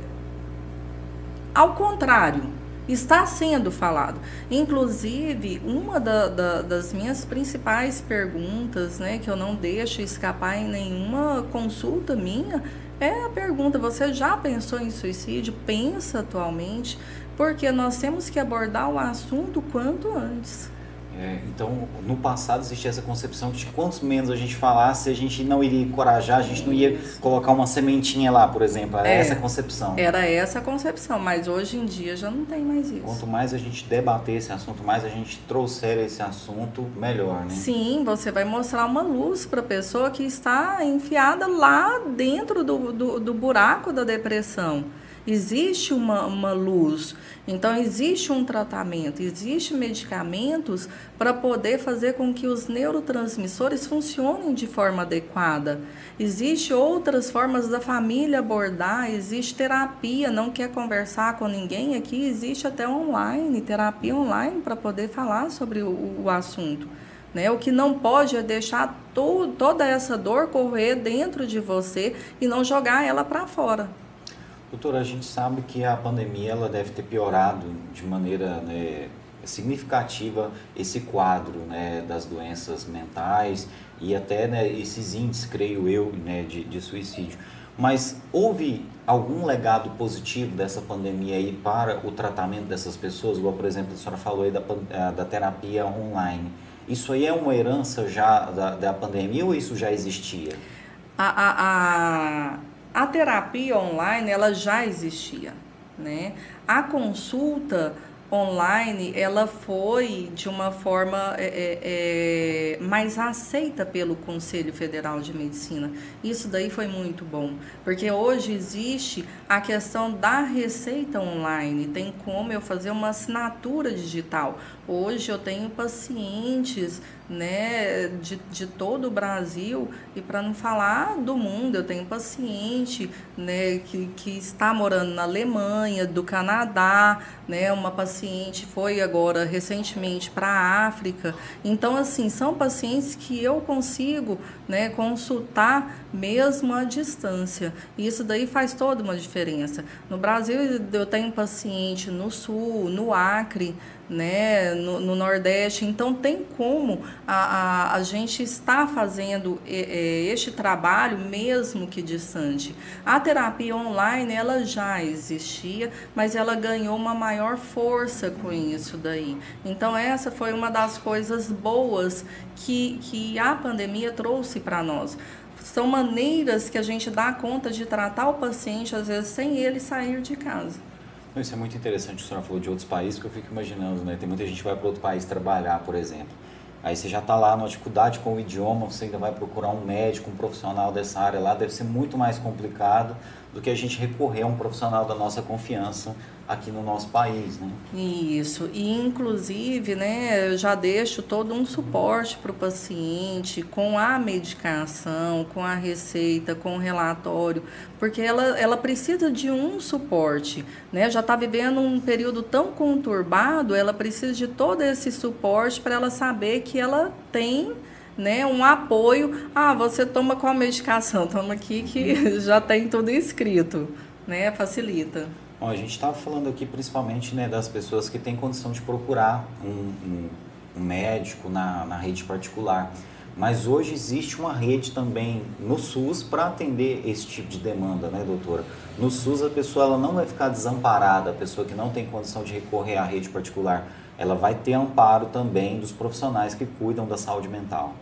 ao contrário está sendo falado. Inclusive, uma da, da, das minhas principais perguntas, né, que eu não deixo escapar em nenhuma consulta minha, é a pergunta: você já pensou em suicídio? Pensa atualmente? Porque nós temos que abordar o assunto quanto antes. É, então, no passado existia essa concepção de que quanto menos a gente falasse, a gente não iria encorajar, a gente não ia colocar uma sementinha lá, por exemplo. Era é, essa a concepção. Era essa a concepção, mas hoje em dia já não tem mais isso. Quanto mais a gente debater esse assunto, mais a gente trouxer esse assunto, melhor, né? Sim, você vai mostrar uma luz para a pessoa que está enfiada lá dentro do, do, do buraco da depressão existe uma, uma luz. Então, existe um tratamento, existe medicamentos para poder fazer com que os neurotransmissores funcionem de forma adequada. Existe outras formas da família abordar, existe terapia, não quer conversar com ninguém aqui, existe até online, terapia online para poder falar sobre o, o assunto. Né? O que não pode é deixar to toda essa dor correr dentro de você e não jogar ela para fora. Doutora, a gente sabe que a pandemia ela deve ter piorado de maneira né, significativa esse quadro né, das doenças mentais e até né, esses índices, creio eu, né, de, de suicídio. Mas houve algum legado positivo dessa pandemia aí para o tratamento dessas pessoas? Igual, por exemplo, a senhora falou aí da, eh, da terapia online. Isso aí é uma herança já da, da pandemia ou isso já existia? A, a, a, a terapia online ela já existia, né? A consulta online ela foi de uma forma é, é, é, mais aceita pelo Conselho Federal de Medicina. Isso daí foi muito bom, porque hoje existe a questão da receita online. Tem como eu fazer uma assinatura digital. Hoje eu tenho pacientes né, de, de todo o Brasil e para não falar do mundo, eu tenho paciente né, que, que está morando na Alemanha, do Canadá, né, uma paciente foi agora recentemente para a África. Então, assim, são pacientes que eu consigo né, consultar mesmo à distância. E isso daí faz toda uma diferença. No Brasil, eu tenho paciente no Sul, no Acre, né, no, no, Nordeste. Então, tem como a, a, a gente estar fazendo este trabalho, mesmo que distante. A terapia online, ela já existia, mas ela ganhou uma maior força com isso daí. Então, essa foi uma das coisas boas que, que a pandemia trouxe para nós são maneiras que a gente dá conta de tratar o paciente, às vezes, sem ele sair de casa. Isso é muito interessante, o senhor falou de outros países, que eu fico imaginando, né? Tem muita gente que vai para outro país trabalhar, por exemplo. Aí você já está lá numa dificuldade com o idioma, você ainda vai procurar um médico, um profissional dessa área lá, deve ser muito mais complicado do que a gente recorrer a um profissional da nossa confiança aqui no nosso país, né? Isso, e inclusive, né, eu já deixo todo um suporte para o paciente com a medicação, com a receita, com o relatório, porque ela, ela precisa de um suporte, né? Já está vivendo um período tão conturbado, ela precisa de todo esse suporte para ela saber que ela tem né, um apoio. Ah, você toma qual medicação? Toma aqui que já tem tudo escrito, né? Facilita. Bom, a gente estava falando aqui principalmente né, das pessoas que têm condição de procurar um, um, um médico na, na rede particular. Mas hoje existe uma rede também no SUS para atender esse tipo de demanda, né, doutora? No SUS a pessoa ela não vai ficar desamparada, a pessoa que não tem condição de recorrer à rede particular, ela vai ter amparo também dos profissionais que cuidam da saúde mental.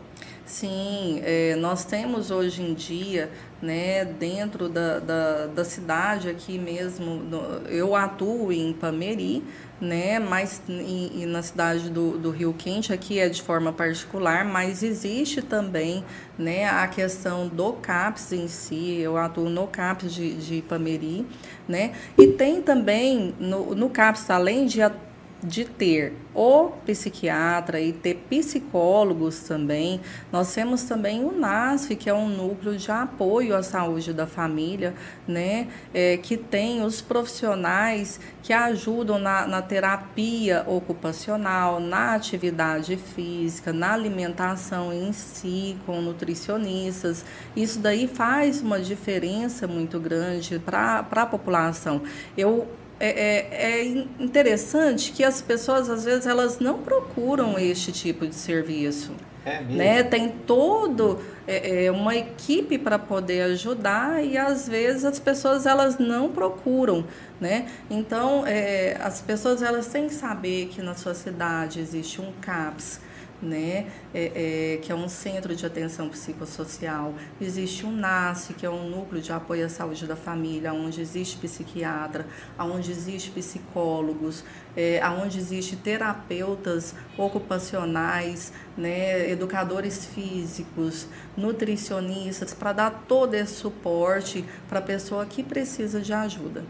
Sim, é, nós temos hoje em dia, né, dentro da, da, da cidade aqui mesmo, no, eu atuo em Pameri, né, mas em, na cidade do, do Rio Quente aqui é de forma particular, mas existe também, né, a questão do CAPS em si, eu atuo no CAPS de, de Pameri, né, e tem também no, no CAPS, além de atuar de ter o psiquiatra e ter psicólogos também. Nós temos também o NASF, que é um núcleo de apoio à saúde da família, né? É, que tem os profissionais que ajudam na, na terapia ocupacional, na atividade física, na alimentação em si, com nutricionistas. Isso daí faz uma diferença muito grande para a população. Eu é, é, é, interessante que as pessoas, às vezes, elas não procuram este tipo de serviço. É mesmo. Né? Tem todo é, é uma equipe para poder ajudar e às vezes as pessoas elas não procuram, né? Então é, as pessoas elas têm que saber que na sua cidade existe um CAPS, né, é, é, que é um centro de atenção psicossocial. Existe um NASCE, que é um núcleo de apoio à saúde da família, onde existe psiquiatra, onde existe psicólogos, é, onde existe terapeutas ocupacionais, né, educadores físicos, nutricionistas, para dar todo esse suporte para a pessoa que precisa de ajuda.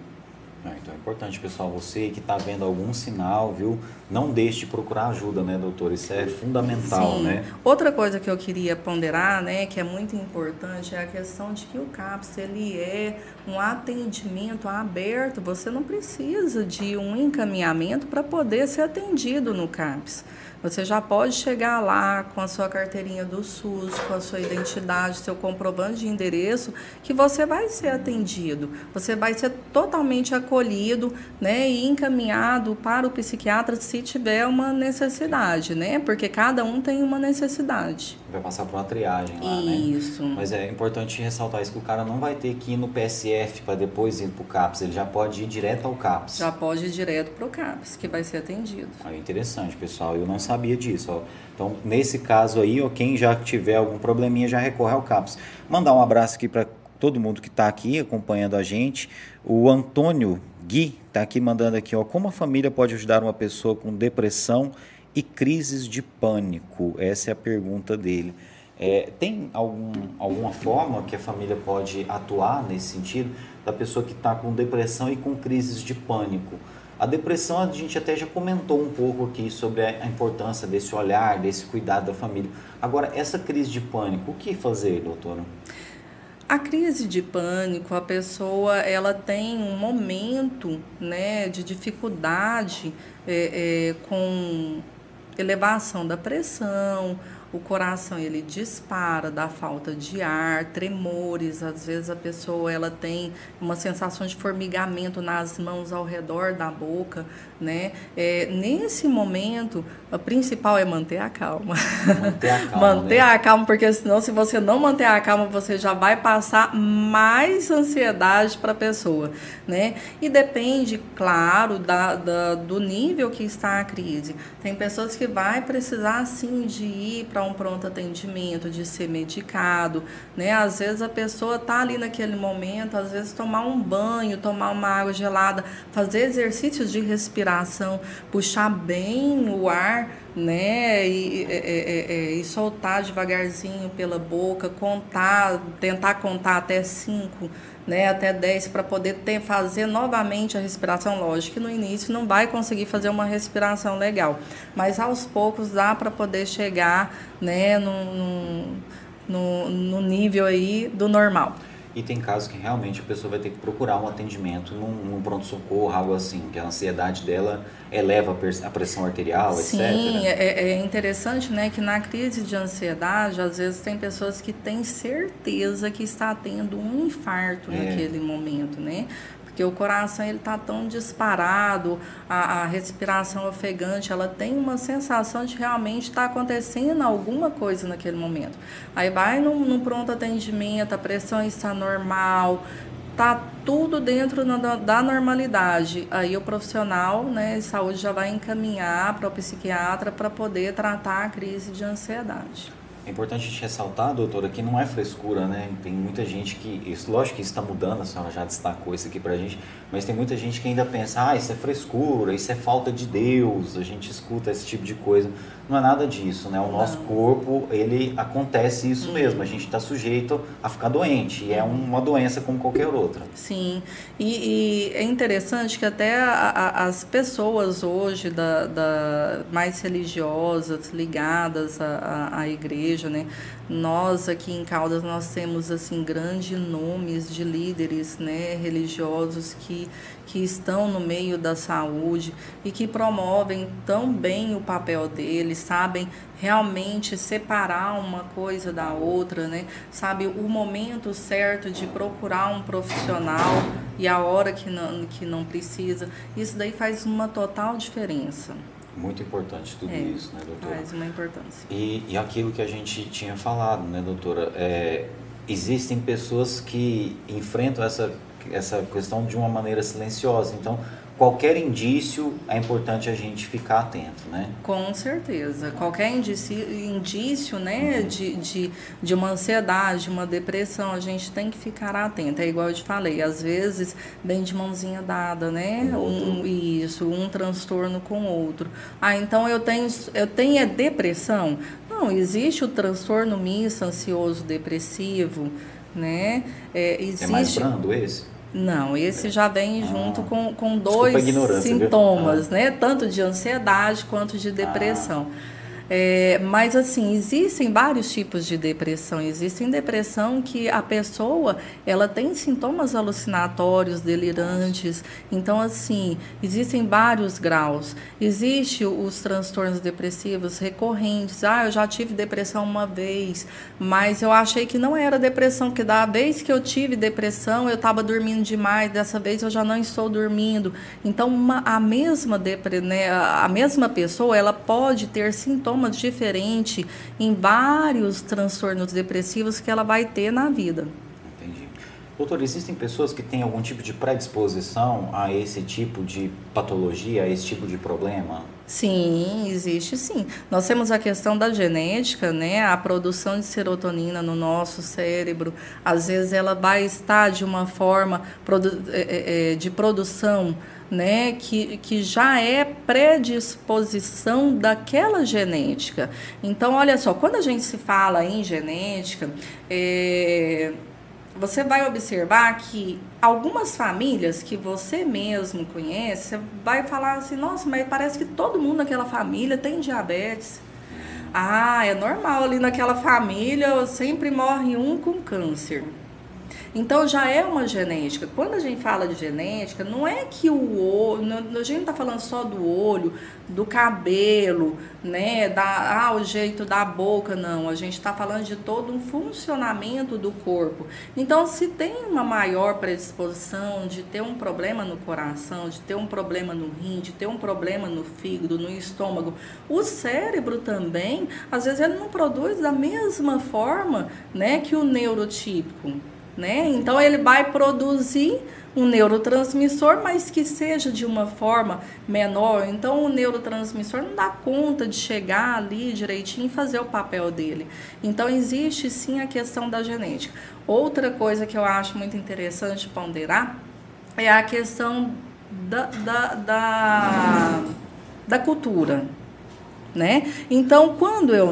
Ah, então é importante, pessoal, você que está vendo algum sinal, viu? Não deixe de procurar ajuda, né, doutor? Isso é fundamental, Sim. né? Outra coisa que eu queria ponderar, né, que é muito importante, é a questão de que o CAPS, ele é um atendimento aberto. Você não precisa de um encaminhamento para poder ser atendido no CAPS. Você já pode chegar lá com a sua carteirinha do SUS, com a sua identidade, seu comprovante de endereço, que você vai ser atendido. Você vai ser totalmente acolhido, né, e encaminhado para o psiquiatra se tiver uma necessidade, né? Porque cada um tem uma necessidade. Vai passar por uma triagem lá, né? Isso. né? Mas é importante ressaltar isso que o cara não vai ter que ir no PSF para depois ir para o CAPS, ele já pode ir direto ao CAPS. Já pode ir direto para o CAPS, que vai ser atendido. É interessante, pessoal. Eu não sabia disso. Ó. Então, nesse caso aí, ó, quem já tiver algum probleminha já recorre ao CAPS. Mandar um abraço aqui para todo mundo que está aqui acompanhando a gente. O Antônio Gui está aqui mandando aqui, ó, como a família pode ajudar uma pessoa com depressão e crises de pânico? Essa é a pergunta dele. É, tem algum, alguma forma que a família pode atuar nesse sentido da pessoa que está com depressão e com crises de pânico? A depressão, a gente até já comentou um pouco aqui sobre a importância desse olhar, desse cuidado da família. Agora, essa crise de pânico, o que fazer, doutora? A crise de pânico, a pessoa ela tem um momento né, de dificuldade é, é, com elevação da pressão, o coração ele dispara, dá falta de ar, tremores, às vezes a pessoa ela tem uma sensação de formigamento nas mãos ao redor da boca, né? É, nesse momento, o principal é manter a calma. Manter a calma. manter né? a calma, porque senão se você não manter a calma, você já vai passar mais ansiedade para a pessoa, né? E depende, claro, da, da, do nível que está a crise. Tem pessoas que vai precisar sim de ir para um pronto atendimento, de ser medicado, né? Às vezes a pessoa tá ali naquele momento, às vezes tomar um banho, tomar uma água gelada, fazer exercícios de respiração, puxar bem o ar, né? E, é, é, e soltar devagarzinho pela boca, contar, tentar contar até cinco né, até 10 para poder ter, fazer novamente a respiração. Lógico que no início não vai conseguir fazer uma respiração legal, mas aos poucos dá para poder chegar né, no, no, no nível aí do normal. E tem casos que realmente a pessoa vai ter que procurar um atendimento num, num pronto-socorro, algo assim, que a ansiedade dela eleva a pressão arterial, Sim, etc. Sim, é, é interessante né, que na crise de ansiedade, às vezes tem pessoas que têm certeza que está tendo um infarto é. naquele momento, né? Porque o coração ele está tão disparado, a, a, respiração ofegante, ela tem uma sensação de realmente estar tá acontecendo alguma coisa naquele momento. Aí vai no, pronto atendimento, a pressão está normal, tá tudo dentro da, da normalidade. Aí o profissional né, de saúde já vai encaminhar para o psiquiatra para poder tratar a crise de ansiedade. É importante a gente ressaltar, doutora, que não é frescura, né? Tem muita gente que, isso, lógico que isso está mudando, a senhora já destacou isso aqui pra gente, mas tem muita gente que ainda pensa, ah, isso é frescura, isso é falta de Deus, a gente escuta esse tipo de coisa. Não é nada disso, né? O nosso corpo, ele acontece isso mesmo, a gente está sujeito a ficar doente, e é uma doença como qualquer outra. Sim, e, e é interessante que até a, a, as pessoas hoje da, da, mais religiosas, ligadas à, à igreja, né? Nós aqui em Caldas, nós temos, assim, grandes nomes de líderes, né? Religiosos que que estão no meio da saúde e que promovem tão bem o papel deles, sabem realmente separar uma coisa da outra, né? Sabe o momento certo de procurar um profissional, e a hora que não, que não precisa. Isso daí faz uma total diferença. Muito importante tudo é, isso, né, doutora? Faz uma importância. E, e aquilo que a gente tinha falado, né, doutora? É, existem pessoas que enfrentam essa, essa questão de uma maneira silenciosa. Então, qualquer indício é importante a gente ficar atento, né? Com certeza. Qualquer indício, indício né, uhum. de, de, de uma ansiedade, uma depressão, a gente tem que ficar atento. É igual eu te falei, às vezes vem de mãozinha dada, né? Um, isso, um transtorno com outro. Ah, então eu tenho, eu tenho é depressão? Não, existe o transtorno misto, ansioso, depressivo, né? É, existe... é mais brando esse? Não, esse já vem ah, junto com, com dois sintomas, ah. né? Tanto de ansiedade quanto de depressão. Ah. É, mas assim, existem vários tipos de depressão. Existem depressão que a pessoa ela tem sintomas alucinatórios, delirantes. Então, assim, existem vários graus. Existe os transtornos depressivos recorrentes. Ah, eu já tive depressão uma vez, mas eu achei que não era depressão, porque da vez que eu tive depressão, eu estava dormindo demais, dessa vez eu já não estou dormindo. Então, uma, a mesma depre, né, a mesma pessoa, ela pode ter sintomas sintomas diferentes em vários transtornos depressivos que ela vai ter na vida. Entendi. Doutor, existem pessoas que têm algum tipo de predisposição a esse tipo de patologia, a esse tipo de problema? Sim, existe sim. Nós temos a questão da genética, né? A produção de serotonina no nosso cérebro, às vezes ela vai estar de uma forma é, é, é, de produção né, que, que já é predisposição daquela genética. Então, olha só, quando a gente se fala em genética, é, você vai observar que algumas famílias que você mesmo conhece, você vai falar assim, nossa, mas parece que todo mundo naquela família tem diabetes. Ah, é normal ali naquela família, sempre morre um com câncer. Então já é uma genética. Quando a gente fala de genética, não é que o olho, a gente não está falando só do olho, do cabelo, né, da, ah, o jeito da boca, não. A gente está falando de todo um funcionamento do corpo. Então, se tem uma maior predisposição de ter um problema no coração, de ter um problema no rim, de ter um problema no fígado, no estômago, o cérebro também, às vezes ele não produz da mesma forma, né, que o neurotípico né? Então ele vai produzir um neurotransmissor, mas que seja de uma forma menor. Então o neurotransmissor não dá conta de chegar ali direitinho e fazer o papel dele. Então existe sim a questão da genética. Outra coisa que eu acho muito interessante ponderar é a questão da, da, da, da cultura. Né? Então, quando, eu,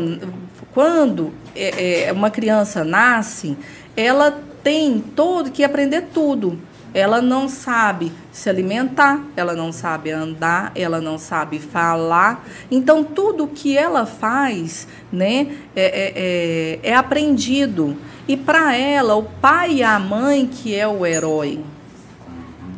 quando é, é, uma criança nasce, ela tem todo que aprender tudo. Ela não sabe se alimentar, ela não sabe andar, ela não sabe falar. Então tudo que ela faz, né, é, é, é, é aprendido. E para ela, o pai e a mãe que é o herói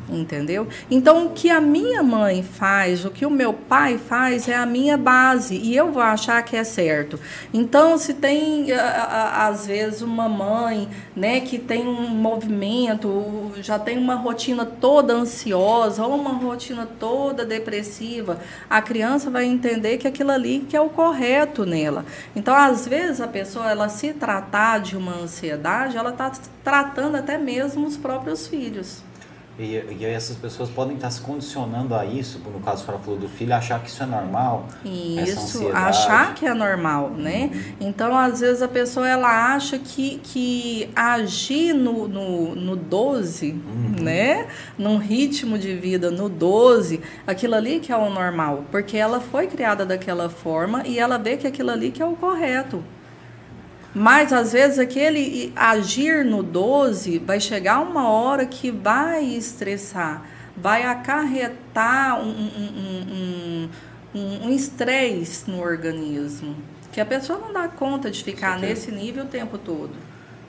entendeu? Então, o que a minha mãe faz, o que o meu pai faz é a minha base e eu vou achar que é certo. Então, se tem às vezes uma mãe, né, que tem um movimento, já tem uma rotina toda ansiosa ou uma rotina toda depressiva, a criança vai entender que aquilo ali que é o correto nela. Então, às vezes a pessoa ela se tratar de uma ansiedade, ela está tratando até mesmo os próprios filhos. E, e essas pessoas podem estar se condicionando a isso, no caso que ela falou do filho, achar que isso é normal. Isso, achar que é normal, né? Uhum. Então, às vezes a pessoa ela acha que, que agir no, no, no 12, uhum. né? Num ritmo de vida no 12, aquilo ali que é o normal. Porque ela foi criada daquela forma e ela vê que aquilo ali que é o correto. Mas às vezes aquele agir no 12 vai chegar uma hora que vai estressar, vai acarretar um estresse um, um, um, no organismo, que a pessoa não dá conta de ficar nesse nível o tempo todo.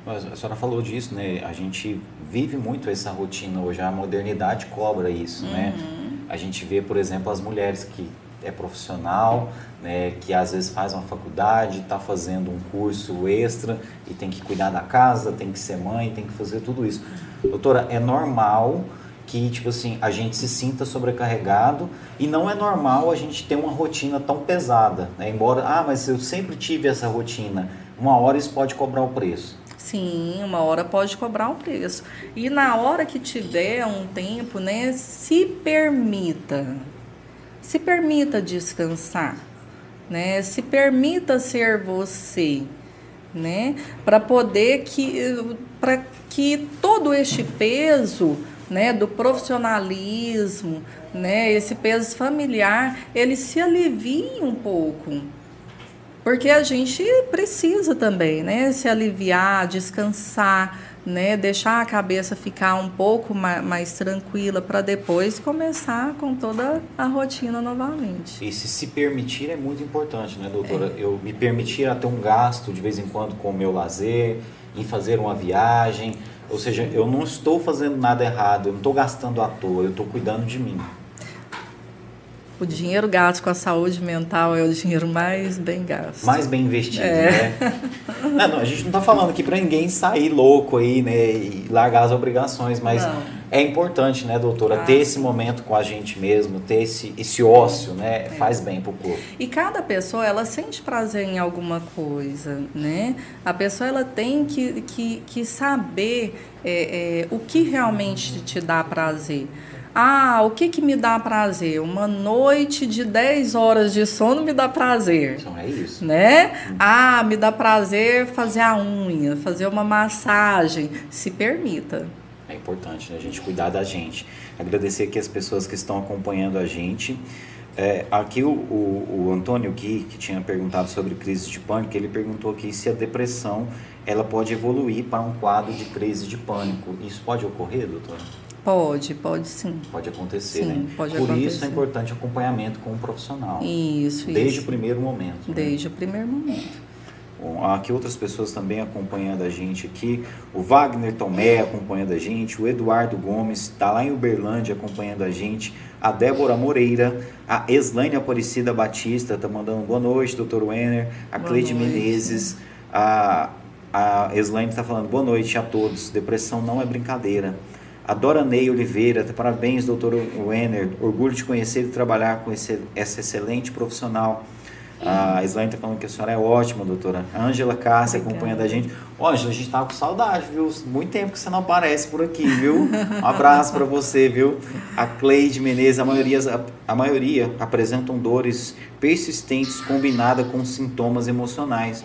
Mas a senhora falou disso, né? A gente vive muito essa rotina hoje, a modernidade cobra isso, né? uhum. né? A gente vê, por exemplo, as mulheres que é profissional, né, que às vezes faz uma faculdade, está fazendo um curso extra e tem que cuidar da casa, tem que ser mãe, tem que fazer tudo isso. Doutora, é normal que, tipo assim, a gente se sinta sobrecarregado e não é normal a gente ter uma rotina tão pesada, né? Embora, ah, mas eu sempre tive essa rotina, uma hora isso pode cobrar o preço. Sim, uma hora pode cobrar o preço. E na hora que tiver um tempo, né, se permita, se permita descansar, né? Se permita ser você, né? Para poder que para que todo este peso né, do profissionalismo, né, esse peso familiar, ele se alivie um pouco. Porque a gente precisa também, né, se aliviar, descansar, né, deixar a cabeça ficar um pouco mais, mais tranquila para depois começar com toda a rotina novamente. E se se permitir é muito importante, né, doutora? É. Eu me permitir até um gasto de vez em quando com o meu lazer, em fazer uma viagem, ou seja, eu não estou fazendo nada errado, eu não estou gastando à toa, eu estou cuidando de mim. O dinheiro gasto com a saúde mental é o dinheiro mais bem gasto. Mais bem investido, é. né? não, não, a gente não está falando aqui para ninguém sair louco aí, né, e largar as obrigações, mas não. é importante, né, doutora, ah, ter esse momento com a gente mesmo, ter esse, esse ócio, né, é. faz bem para o corpo. E cada pessoa, ela sente prazer em alguma coisa, né? A pessoa, ela tem que, que, que saber é, é o que realmente te dá prazer. Ah, o que, que me dá prazer? Uma noite de 10 horas de sono me dá prazer. Então é isso. Né? Ah, me dá prazer fazer a unha, fazer uma massagem. Se permita. É importante né? a gente cuidar da gente. Agradecer aqui as pessoas que estão acompanhando a gente. É, aqui o, o, o, Antônio Gui, que tinha perguntado sobre crise de pânico, ele perguntou aqui se a depressão ela pode evoluir para um quadro de crise de pânico. Isso pode ocorrer, doutora? Pode, pode sim. Pode acontecer, sim, né? Pode Por acontecer. isso é importante acompanhamento com o profissional. Isso, Desde isso. o primeiro momento. Né? Desde né? o primeiro momento. Bom, aqui outras pessoas também acompanhando a gente aqui. O Wagner Tomé acompanhando a gente. O Eduardo Gomes está lá em Uberlândia acompanhando a gente. A Débora Moreira. A Eslaine Aparecida Batista está mandando boa noite, doutor Wenner. A boa Cleide noite. Menezes. A, a Eslaine está falando boa noite a todos. Depressão não é brincadeira. A Dora Ney Oliveira, parabéns, doutor Wenner. Orgulho de conhecer e trabalhar com esse, essa excelente profissional. A Islaine está falando que a senhora é ótima, doutora. Ângela Cássia acompanhando a gente. Ó, Ângela, a gente tava com saudade, viu? Muito tempo que você não aparece por aqui, viu? Um abraço para você, viu? A Cleide Menezes, a maioria, a, a maioria apresentam dores persistentes combinada com sintomas emocionais.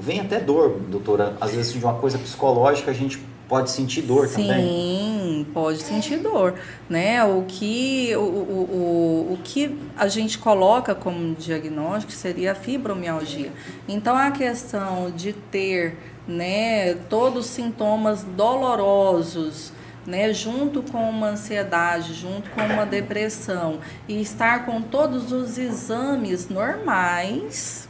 Vem até dor, doutora. Às vezes de uma coisa psicológica a gente pode sentir dor Sim, também? Sim, pode sentir dor, né? O que, o, o, o, o que a gente coloca como diagnóstico seria a fibromialgia. Então, a questão de ter né, todos os sintomas dolorosos, né, junto com uma ansiedade, junto com uma depressão, e estar com todos os exames normais,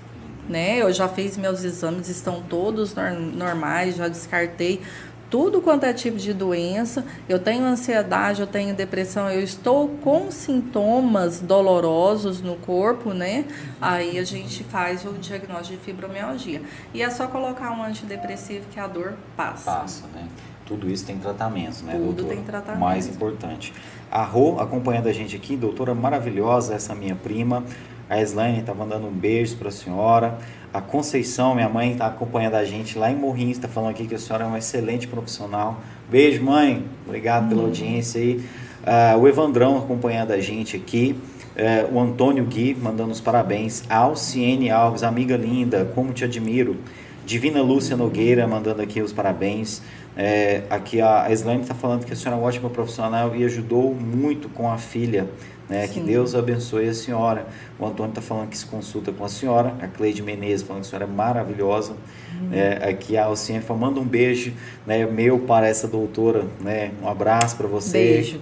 né? Eu já fiz meus exames, estão todos normais, já descartei tudo quanto é tipo de doença, eu tenho ansiedade, eu tenho depressão, eu estou com sintomas dolorosos no corpo, né? Aí a gente faz o diagnóstico de fibromialgia. E é só colocar um antidepressivo que a dor passa. Passa, né? Tudo isso tem tratamento, né, Tudo doutora? tem tratamento. Mais importante. A Rô, acompanhando a gente aqui, doutora maravilhosa, essa minha prima. A Eslaine está mandando um beijo para a senhora. A Conceição, minha mãe, está acompanhando a gente lá em Morrinhos, está falando aqui que a senhora é uma excelente profissional. Beijo, mãe. Obrigado pela uhum. audiência aí. Uh, o Evandrão acompanhando a gente aqui. Uh, o Antônio Gui mandando os parabéns. A Alciene Alves, amiga linda, como te admiro. Divina Lúcia Nogueira mandando aqui os parabéns. É, aqui a Slane está falando que a senhora é uma ótima profissional e ajudou muito com a filha. Né? Que Deus abençoe a senhora. O Antônio está falando que se consulta com a senhora. A Cleide Menezes falando que a senhora é maravilhosa. Uhum. É, aqui a Alciane falou, manda um beijo né, meu para essa doutora. Né? Um abraço para você. Beijo.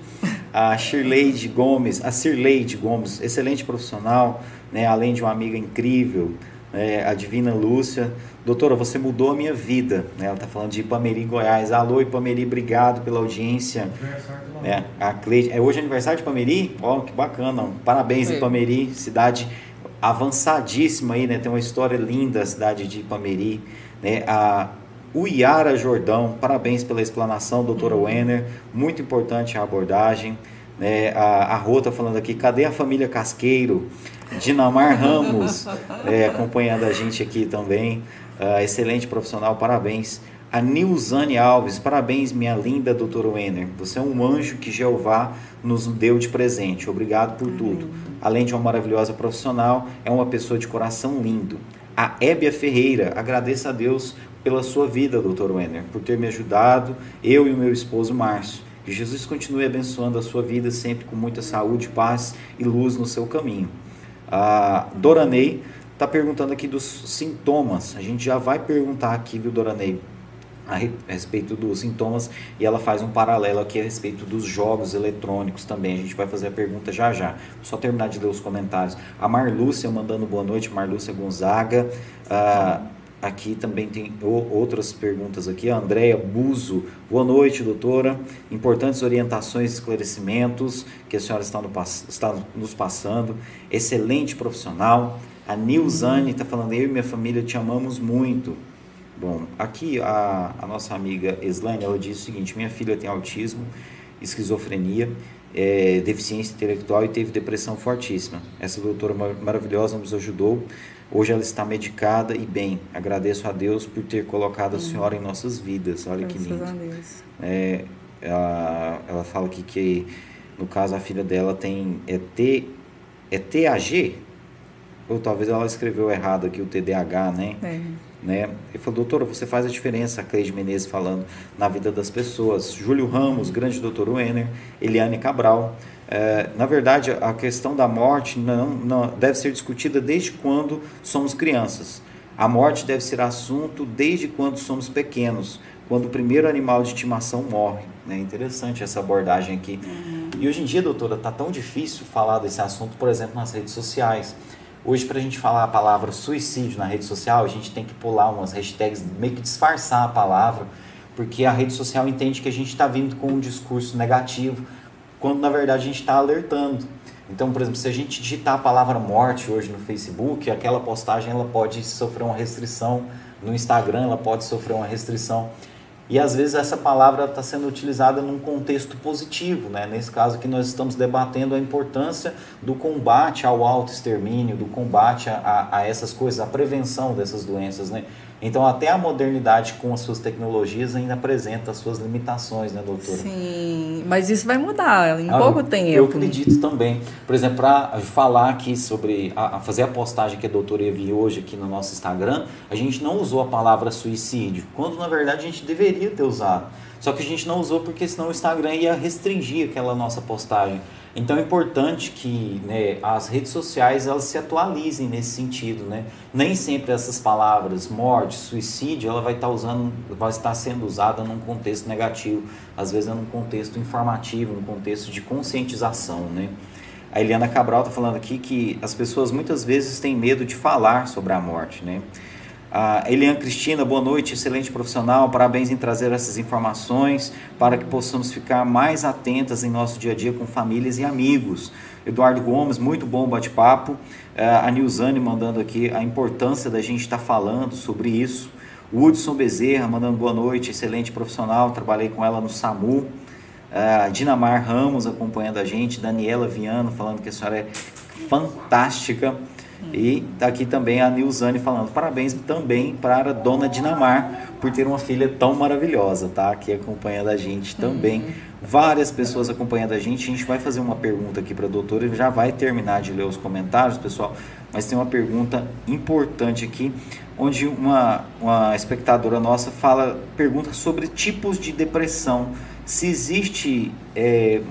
A Shirley Gomes, a Cirleide Gomes, excelente profissional, né? além de uma amiga incrível. É, a Divina Lúcia. Doutora, você mudou a minha vida. Né? Ela está falando de Ipameri, Goiás. Alô, Ipameri, obrigado pela audiência. É, a Cleide, é hoje aniversário de Ipameri? Ó, oh, que bacana. Parabéns, Sim. Ipameri, cidade avançadíssima aí, né? Tem uma história linda a cidade de Ipameri. Né? A Uiara Jordão, parabéns pela explanação, doutora uhum. Wenner, muito importante a abordagem. Né? A, a Rô está falando aqui, cadê a família Casqueiro? Dinamar Ramos, é, acompanhando a gente aqui também. Uh, excelente profissional, parabéns. A Nilzane Alves, parabéns, minha linda doutora Wenner. Você é um anjo que Jeová nos deu de presente. Obrigado por tudo. Além de uma maravilhosa profissional, é uma pessoa de coração lindo. A Ébia Ferreira, agradeço a Deus pela sua vida, doutor Wenner, por ter me ajudado, eu e o meu esposo Márcio. Que Jesus continue abençoando a sua vida sempre com muita saúde, paz e luz no seu caminho. A Doranei está perguntando aqui dos sintomas. A gente já vai perguntar aqui, viu, Doranei, a respeito dos sintomas e ela faz um paralelo aqui a respeito dos jogos eletrônicos também. A gente vai fazer a pergunta já já. Só terminar de ler os comentários. A Marlúcia mandando boa noite, Marlúcia Gonzaga. Uh, aqui também tem outras perguntas aqui. A Andréia Buzo, boa noite, doutora. Importantes orientações esclarecimentos que a senhora está, no, está nos passando. Excelente profissional. A Nilzane está falando, eu e minha família te amamos muito. Bom, aqui a, a nossa amiga Eslaine, ela diz o seguinte, minha filha tem autismo, esquizofrenia, é, deficiência intelectual e teve depressão fortíssima. Essa doutora maravilhosa nos ajudou. Hoje ela está medicada e bem. Agradeço a Deus por ter colocado a senhora em nossas vidas. Olha Graças que lindo. É, ela, ela fala aqui que, no caso, a filha dela tem é, T, é TAG? Ou talvez ela escreveu errado aqui o TDAH, né? É. Né? Ele falou, doutora, você faz a diferença, a Cleide Menezes falando, na vida das pessoas. Júlio Ramos, grande doutor Wenner, Eliane Cabral. É, na verdade, a questão da morte não, não, deve ser discutida desde quando somos crianças. A morte deve ser assunto desde quando somos pequenos, quando o primeiro animal de estimação morre. É interessante essa abordagem aqui. Uhum. E hoje em dia, doutora, está tão difícil falar desse assunto, por exemplo, nas redes sociais. Hoje, para a gente falar a palavra suicídio na rede social, a gente tem que pular umas hashtags, meio que disfarçar a palavra, porque a rede social entende que a gente está vindo com um discurso negativo, quando na verdade a gente está alertando. Então, por exemplo, se a gente digitar a palavra morte hoje no Facebook, aquela postagem ela pode sofrer uma restrição, no Instagram ela pode sofrer uma restrição. E às vezes essa palavra está sendo utilizada num contexto positivo, né? Nesse caso que nós estamos debatendo a importância do combate ao autoextermínio, do combate a, a, essas coisas, a prevenção dessas doenças, né? Então, até a modernidade com as suas tecnologias ainda apresenta as suas limitações, né, doutora? Sim, mas isso vai mudar em ah, pouco tempo. Eu acredito também. Por exemplo, para falar aqui sobre, a, a, fazer a postagem que a doutora enviou hoje aqui no nosso Instagram, a gente não usou a palavra suicídio, quando na verdade a gente deveria ter usado. Só que a gente não usou porque senão o Instagram ia restringir aquela nossa postagem. Então é importante que né, as redes sociais elas se atualizem nesse sentido, né? Nem sempre essas palavras morte, suicídio, ela vai estar usando, vai estar sendo usada num contexto negativo, às vezes é num contexto informativo, num contexto de conscientização, né? A Eliana Cabral está falando aqui que as pessoas muitas vezes têm medo de falar sobre a morte, né? A Eliane Cristina, boa noite, excelente profissional, parabéns em trazer essas informações para que possamos ficar mais atentas em nosso dia a dia com famílias e amigos. Eduardo Gomes, muito bom bate-papo. É, a Nilzane mandando aqui a importância da gente estar falando sobre isso. O Hudson Bezerra mandando boa noite, excelente profissional, trabalhei com ela no SAMU. A Dinamar Ramos acompanhando a gente, Daniela Viano falando que a senhora é fantástica. E daqui também a Nilzane falando parabéns também para a dona Dinamar por ter uma filha tão maravilhosa, tá? Aqui acompanhando a gente também. Uhum. Várias pessoas acompanhando a gente. A gente vai fazer uma pergunta aqui para a doutora e já vai terminar de ler os comentários, pessoal. Mas tem uma pergunta importante aqui, onde uma, uma espectadora nossa fala, pergunta sobre tipos de depressão. Se existe é,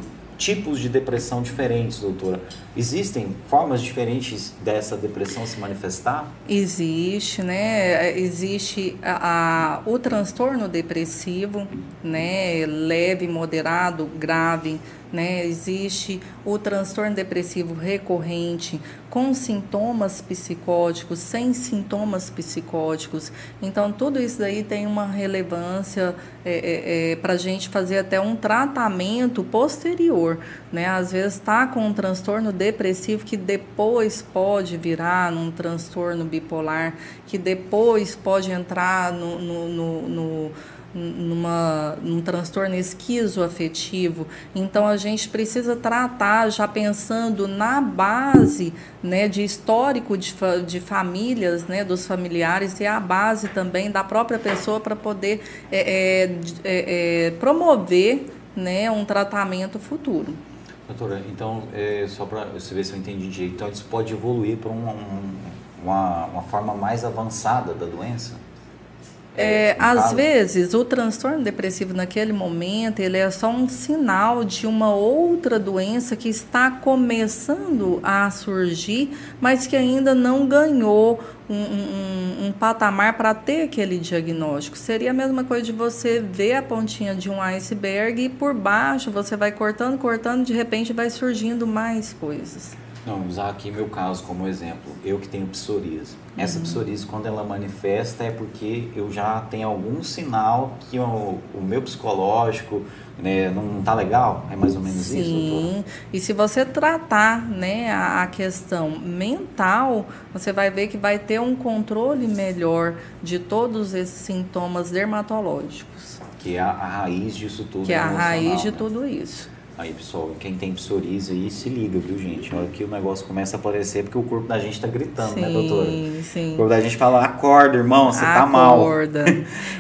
tipos de depressão diferentes, doutora. Existem formas diferentes dessa depressão se manifestar? Existe, né? Existe a, a, o transtorno depressivo, né? Leve, moderado, grave, né? Existe o transtorno depressivo recorrente com sintomas psicóticos, sem sintomas psicóticos. Então, tudo isso daí tem uma relevância é, é, é, para a gente fazer até um tratamento posterior. Né? Às vezes está com um transtorno depressivo que depois pode virar num transtorno bipolar, que depois pode entrar no, no, no, no numa, num transtorno esquizoafetivo. Então, a gente precisa tratar já pensando na base né, de histórico de, de famílias, né, dos familiares, e a base também da própria pessoa para poder é, é, é, é, promover né, um tratamento futuro. Doutora, então, é, só para você ver se eu entendi direito, então isso pode evoluir para um, uma, uma forma mais avançada da doença? É, às vezes, o transtorno depressivo naquele momento, ele é só um sinal de uma outra doença que está começando a surgir, mas que ainda não ganhou um, um, um patamar para ter aquele diagnóstico. Seria a mesma coisa de você ver a pontinha de um iceberg e por baixo você vai cortando, cortando, de repente vai surgindo mais coisas. Não, usar aqui meu caso como exemplo. Eu que tenho psoríase. Essa uhum. psoríase, quando ela manifesta, é porque eu já tenho algum sinal que o, o meu psicológico né, não está legal. É mais ou menos Sim. isso? Sim. E se você tratar né, a, a, questão mental, você vai ver que vai ter um controle melhor de todos esses sintomas dermatológicos. Que é a, a raiz disso tudo. Que é a raiz de né? tudo isso. Aí, pessoal, quem tem psoríase aí, se liga, viu, gente? Olha que o negócio começa a aparecer porque o corpo da gente tá gritando, sim, né, doutora? Sim, O corpo da gente fala, acorda, irmão, você tá mal. Acorda.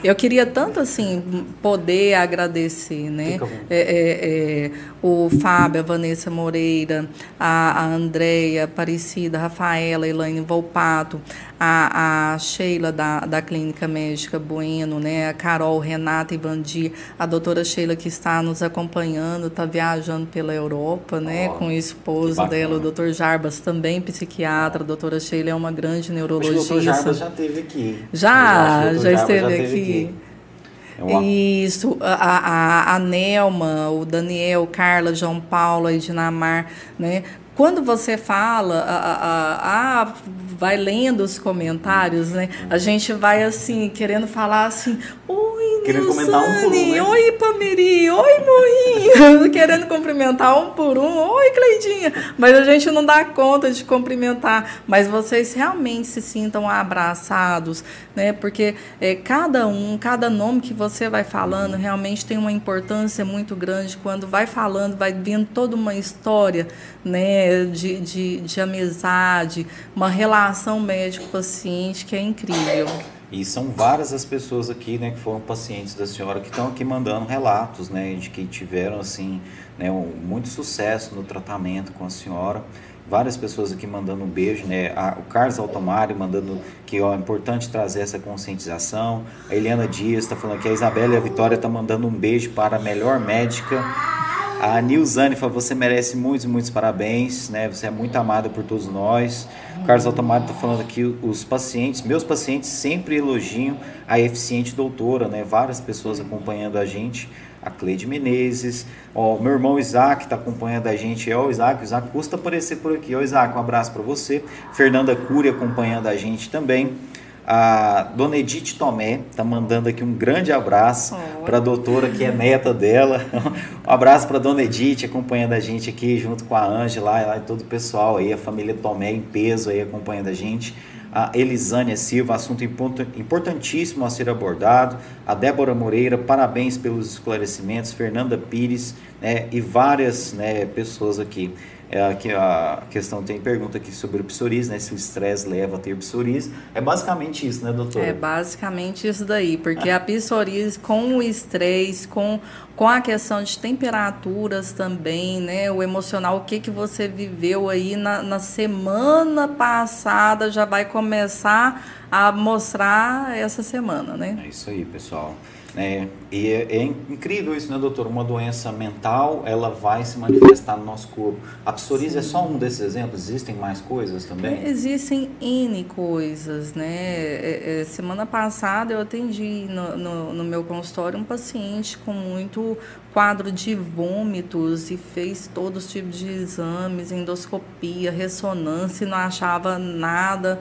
Eu queria tanto, assim, poder agradecer, né? É, é, é, o Fábio, a Vanessa Moreira, a, a Andréia Aparecida, a Rafaela, a Elaine Volpato, a, a Sheila da, da Clínica Médica Bueno, né? A Carol, Renata Ivandir, a doutora Sheila que está nos acompanhando, está viajando pela Europa, né? Oh, com o esposo dela, o doutor Jarbas, também psiquiatra. A doutora Sheila é uma grande neurologista. o doutor Jarbas já esteve aqui. Já, já esteve já aqui. aqui. É uma... Isso, a, a, a Nelma, o Daniel, Carla, João Paulo, a Edinamar, né? Quando você fala, a, a, a, vai lendo os comentários, né? A gente vai assim, querendo falar assim, oi, comentar um um, né? oi, Pamiri, oi, Morrinho, querendo cumprimentar um por um, oi, Cleidinha. Mas a gente não dá conta de cumprimentar, mas vocês realmente se sintam abraçados, né? Porque é, cada um, cada nome que você vai falando realmente tem uma importância muito grande. Quando vai falando, vai vendo toda uma história, né? De, de, de amizade, uma relação médico-paciente que é incrível. E são várias as pessoas aqui, né, que foram pacientes da senhora que estão aqui mandando relatos, né, de que tiveram assim, né, um, muito sucesso no tratamento com a senhora várias pessoas aqui mandando um beijo, né? A, o Carlos Altomari mandando que ó, é importante trazer essa conscientização. A Eliana Dias está falando que a Isabela e a Vitória estão tá mandando um beijo para a melhor médica. A Nilzane fala, você merece muitos, muitos parabéns, né? Você é muito amada por todos nós. O Carlos Altomari está falando aqui, os pacientes, meus pacientes sempre elogiam a eficiente doutora, né? Várias pessoas acompanhando a gente a Cleide Menezes, ó, meu irmão Isaac está acompanhando a gente, ó, o Isaac, o Isaac custa aparecer por aqui, ó, Isaac, um abraço para você, Fernanda Cury acompanhando a gente também, a Dona Edith Tomé está mandando aqui um grande abraço para a doutora, que é neta dela. um abraço para a Dona Edith acompanhando a gente aqui, junto com a Ângela e todo o pessoal aí, a família Tomé em peso aí acompanhando a gente a Elisânia Silva, assunto importantíssimo a ser abordado, a Débora Moreira, parabéns pelos esclarecimentos, Fernanda Pires né, e várias né, pessoas aqui. É, aqui a questão tem pergunta aqui sobre o psoríase, né? Se o estresse leva a ter psoríase. É basicamente isso, né, doutor? É basicamente isso daí, porque a psoríase com o estresse, com, com a questão de temperaturas também, né? O emocional, o que, que você viveu aí na, na semana passada já vai começar a mostrar essa semana, né? É isso aí, pessoal. É, e é, é, incrível isso, né, doutor? Uma doença mental, ela vai se manifestar no nosso corpo. A psoríase é só um desses exemplos? Existem mais coisas também? Existem N coisas, né? É, é, semana passada eu atendi no, no, no, meu consultório um paciente com muito quadro de vômitos e fez todos os tipos de exames, endoscopia, ressonância e não achava nada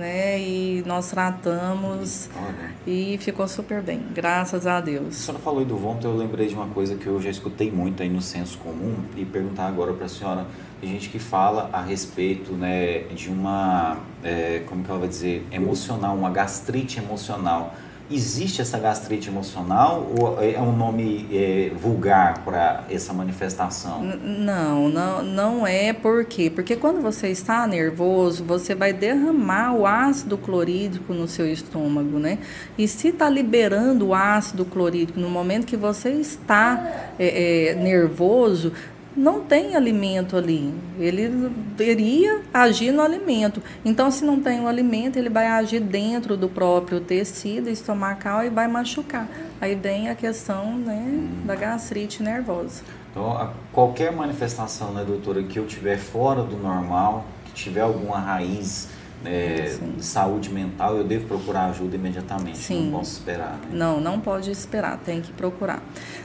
né? E nós tratamos Olha. e ficou super bem, graças a Deus. A senhora falou aí do vômito, eu lembrei de uma coisa que eu já escutei muito aí no senso comum e perguntar agora para a senhora. Tem gente que fala a respeito né, de uma, é, como que ela vai dizer, emocional, uma gastrite emocional. Existe essa gastrite emocional ou é um nome é, vulgar para essa manifestação? Não, não, não é por quê? Porque quando você está nervoso, você vai derramar o ácido clorídrico no seu estômago, né? E se está liberando o ácido clorídrico no momento que você está é, é, nervoso, não tem alimento ali. Ele iria agir no alimento. Então, se não tem o alimento, ele vai agir dentro do próprio tecido estomacal e vai machucar. Aí vem a questão né, da gastrite nervosa. Então, qualquer manifestação, né, doutora, que eu tiver fora do normal, que tiver alguma raiz é, de saúde mental, eu devo procurar ajuda imediatamente. Sim. Não posso esperar. Né? Não, não pode esperar, tem que procurar.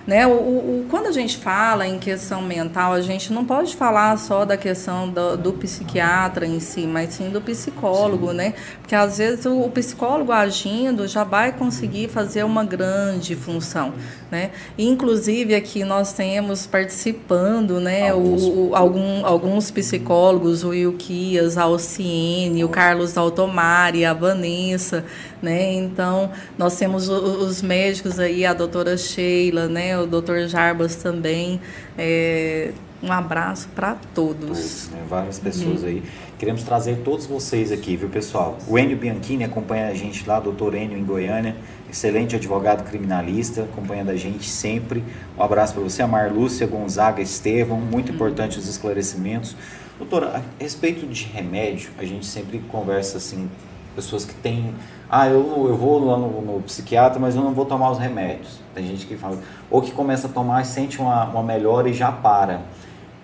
Né? O, o, quando a gente fala em questão mental, a gente não pode falar só da questão do, do psiquiatra em si, mas sim do psicólogo, sim. né? Porque às vezes o, o, psicólogo agindo já vai conseguir fazer uma grande função, né? inclusive aqui nós temos participando, né? Alguns, o, algum, alguns psicólogos, o Ilquias, a Alciene, o Carlos Carlos Altomari, a Vanessa, né? Então, nós temos os médicos aí, a doutora Sheila, né? O doutor Jarbas também. É, um abraço para todos. né? Várias pessoas uhum. aí. Queremos trazer todos vocês aqui, viu, pessoal? O Enio Bianchini acompanha a gente lá, doutor Enio em Goiânia, excelente advogado criminalista, acompanhando a gente sempre. Um abraço para você, a Marlúcia Gonzaga Estevam, muito uhum. importante os esclarecimentos. Doutora, a respeito de remédio, a gente sempre conversa assim, pessoas que têm. Ah, eu, eu vou lá no, no, psiquiatra, mas eu não vou tomar os remédios. Tem gente que fala. Ou que começa a tomar e sente uma, uma melhora e já para.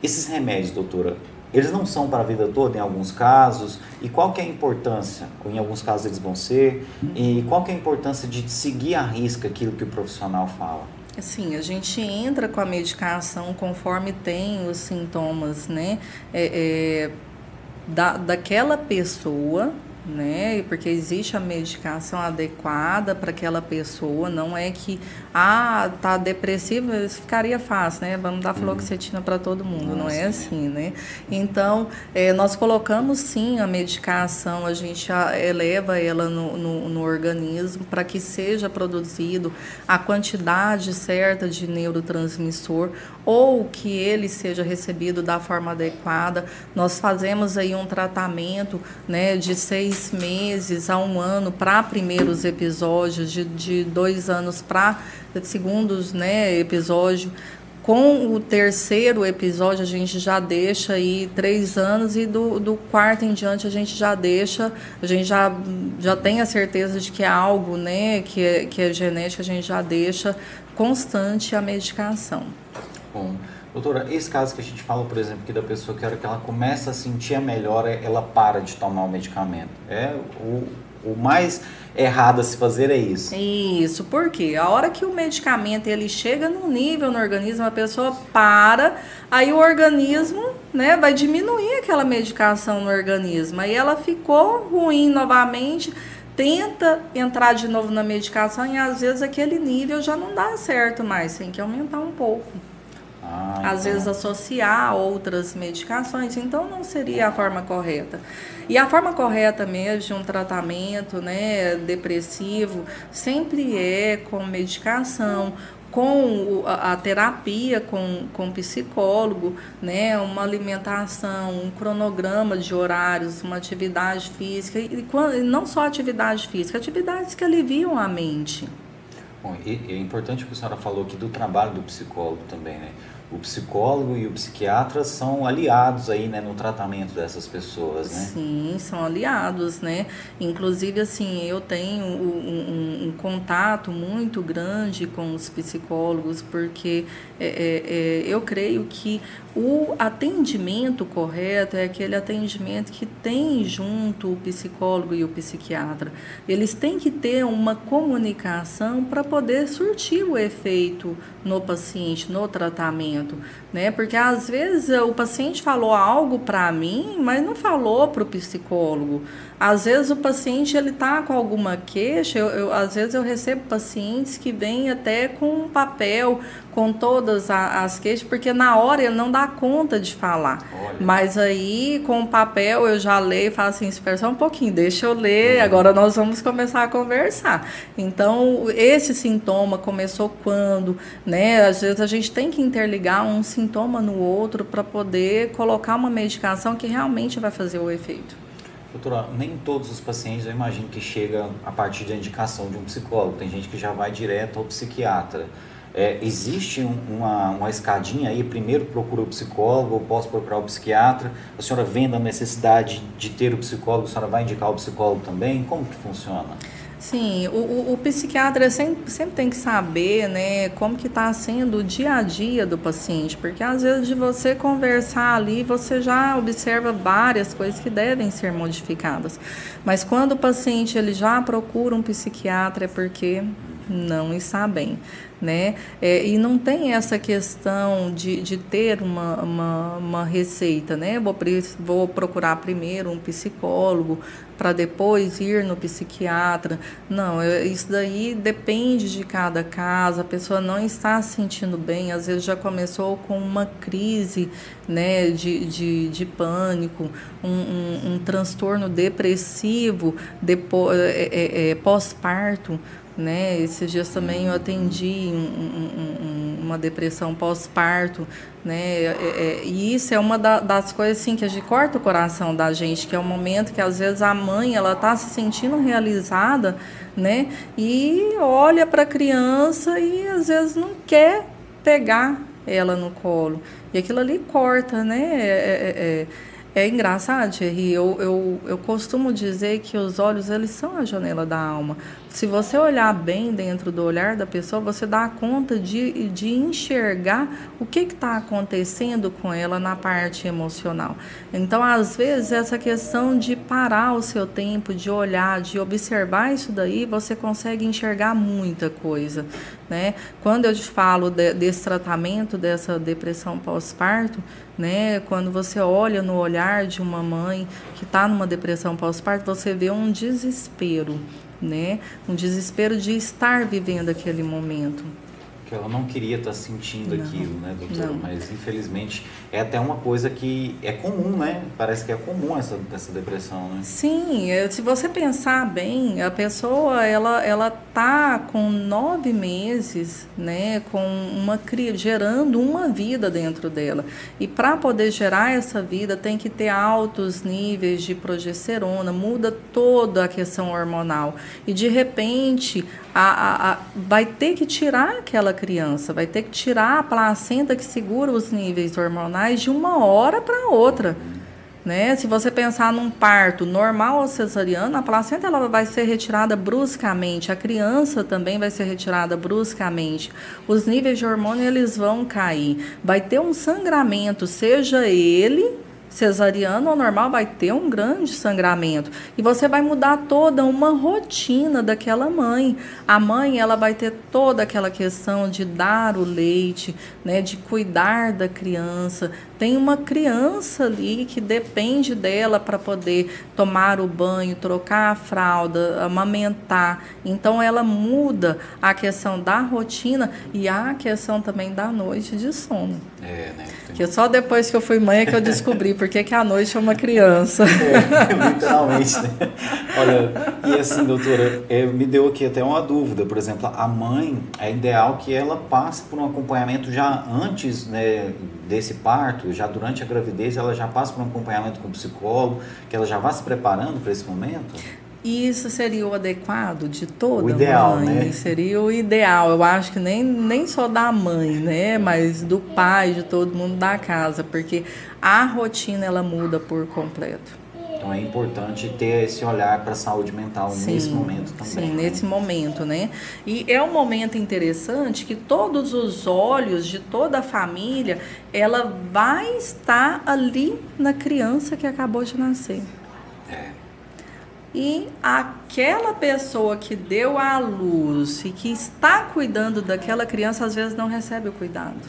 Esses remédios, doutora, eles não são para a vida toda em alguns casos? E qual que é a importância? Em alguns casos eles vão ser. E qual que é a importância de seguir a risca aquilo que o profissional fala? Sim, a gente entra com a medicação conforme tem os sintomas, né? É, é, da, daquela pessoa, né? Porque existe a medicação adequada para aquela pessoa, não é que ah, tá depressivo, isso ficaria fácil, né? Vamos dar fluoxetina para todo mundo, Nossa, não é assim, né? Então, é, nós colocamos sim a medicação, a gente eleva ela no, no, no organismo para que seja produzido a quantidade certa de neurotransmissor ou que ele seja recebido da forma adequada. Nós fazemos aí um tratamento, né, de seis meses a um ano para primeiros episódios, de, de dois anos para segundos né, episódio. Com o terceiro episódio, a gente já deixa aí três anos, e do, do quarto em diante, a gente já deixa, a gente já, já tem a certeza de que é algo né, que, é, que é genético, a gente já deixa constante a medicação. Bom. Doutora, esse caso que a gente fala, por exemplo, que da pessoa que a hora que ela começa a sentir a melhora, ela para de tomar o medicamento. É o, o mais errado a se fazer é isso. Isso, porque a hora que o medicamento ele chega num nível no organismo, a pessoa para, aí o organismo né, vai diminuir aquela medicação no organismo. Aí ela ficou ruim novamente, tenta entrar de novo na medicação e às vezes aquele nível já não dá certo mais, tem que aumentar um pouco. Ah, Às então. vezes associar outras medicações, então não seria a forma correta. E a forma correta mesmo de um tratamento né, depressivo sempre é com medicação, com a, terapia com, com psicólogo, né, uma alimentação, um cronograma de horários, uma atividade física, e, e não só atividade física, atividades que aliviam a mente. Bom, e, é importante o que a senhora falou aqui do trabalho do psicólogo também, né? O psicólogo e o psiquiatra são aliados aí, né, no tratamento dessas pessoas, né? Sim, são aliados, né? Inclusive, assim, eu tenho um, um, um contato muito grande com os psicólogos, porque é, é, é, eu creio que o atendimento correto é aquele atendimento que tem junto o psicólogo e o psiquiatra. Eles têm que ter uma comunicação para poder surtir o efeito no paciente, no tratamento, né? Porque às vezes o paciente falou algo para mim, mas não falou para o psicólogo. Às vezes o paciente ele tá com alguma queixa, eu, eu, às vezes eu recebo pacientes que vêm até com um papel com todas as queixas, porque na hora ele não dá conta de falar. Olha. Mas aí com o papel eu já leio e falo assim, espera só um pouquinho, deixa eu ler, uhum. agora nós vamos começar a conversar. Então, esse sintoma começou quando, né? Às vezes a gente tem que interligar um sintoma no outro para poder colocar uma medicação que realmente vai fazer o efeito. Doutora, nem todos os pacientes eu imagino que chega a partir da indicação de um psicólogo. Tem gente que já vai direto ao psiquiatra. É, existe um, uma, uma escadinha aí, primeiro procura o psicólogo, ou posso procurar o psiquiatra, a senhora vendo a necessidade de ter o psicólogo, a senhora vai indicar o psicólogo também? Como que funciona? Sim, o, o, o, psiquiatra sempre, sempre tem que saber né, como que está sendo o dia a dia do paciente, porque às vezes de você conversar ali, você já observa várias coisas que devem ser modificadas. Mas quando o paciente ele já procura um psiquiatra é porque não está bem né? É, e não tem essa questão de, de ter uma, uma, uma receita, né? Vou, vou procurar primeiro um psicólogo para depois ir no psiquiatra. Não, isso daí depende de cada caso. A pessoa não está se sentindo bem, às vezes já começou com uma crise né, de, de, de pânico, um, um, um transtorno depressivo depois, é, é, é, pós-parto. Né? Esses dias também eu atendi um, um, uma depressão pós-parto, né? É, é, e isso é uma da, das coisas assim que a gente corta o coração da gente, que é o momento que às vezes a mãe ela está se sentindo realizada, né? E olha para a criança e às vezes não quer pegar ela no colo. E aquilo ali corta, né? É, é, é, é engraçado, Thierry. Eu, eu, eu costumo dizer que os olhos eles são a janela da alma se você olhar bem dentro do olhar da pessoa, você dá conta de, de enxergar o que está acontecendo com ela na parte emocional. Então, às vezes, essa questão de parar o seu tempo, de olhar, de observar isso daí, você consegue enxergar muita coisa. Né? Quando eu te falo de, desse tratamento, dessa depressão pós-parto, né? quando você olha no olhar de uma mãe que está numa depressão pós-parto, você vê um desespero né? Um desespero de estar vivendo aquele momento que ela não queria estar sentindo não, aquilo, né, doutora? Não. Mas infelizmente é até uma coisa que é comum, né? Parece que é comum essa, essa depressão, né? Sim, se você pensar bem, a pessoa ela ela tá com nove meses, né, com uma cria gerando uma vida dentro dela e para poder gerar essa vida tem que ter altos níveis de progesterona, muda toda a questão hormonal e de repente a, a, a, vai ter que tirar aquela criança, vai ter que tirar a placenta que segura os níveis hormonais de uma hora para outra. Né? Se você pensar num parto normal ou cesariano, a placenta ela vai ser retirada bruscamente, a criança também vai ser retirada bruscamente. Os níveis de hormônio eles vão cair. Vai ter um sangramento, seja ele cesariano ou normal vai ter um grande sangramento e você vai mudar toda uma rotina daquela mãe. A mãe ela vai ter toda aquela questão de dar o leite, né, de cuidar da criança, tem uma criança ali que depende dela para poder tomar o banho, trocar a fralda, amamentar. Então ela muda a questão da rotina e a questão também da noite de sono. É, né? Que só depois que eu fui mãe é que eu descobri porque que a noite é uma criança. É, literalmente, né? Olha, e assim, doutora, é, me deu aqui até uma dúvida. Por exemplo, a mãe, é ideal que ela passe por um acompanhamento já antes né, desse parto, já durante a gravidez, ela já passa por um acompanhamento com o psicólogo, que ela já vá se preparando para esse momento? Isso seria o adequado de toda o ideal, mãe? Né? Seria o ideal. Eu acho que nem, nem só da mãe, né? Mas do pai, de todo mundo da casa, porque a rotina ela muda por completo. Então é importante ter esse olhar para a saúde mental sim, nesse momento também. Sim, né? nesse momento, né? E é um momento interessante que todos os olhos de toda a família, ela vai estar ali na criança que acabou de nascer. E aquela pessoa que deu à luz e que está cuidando daquela criança, às vezes não recebe o cuidado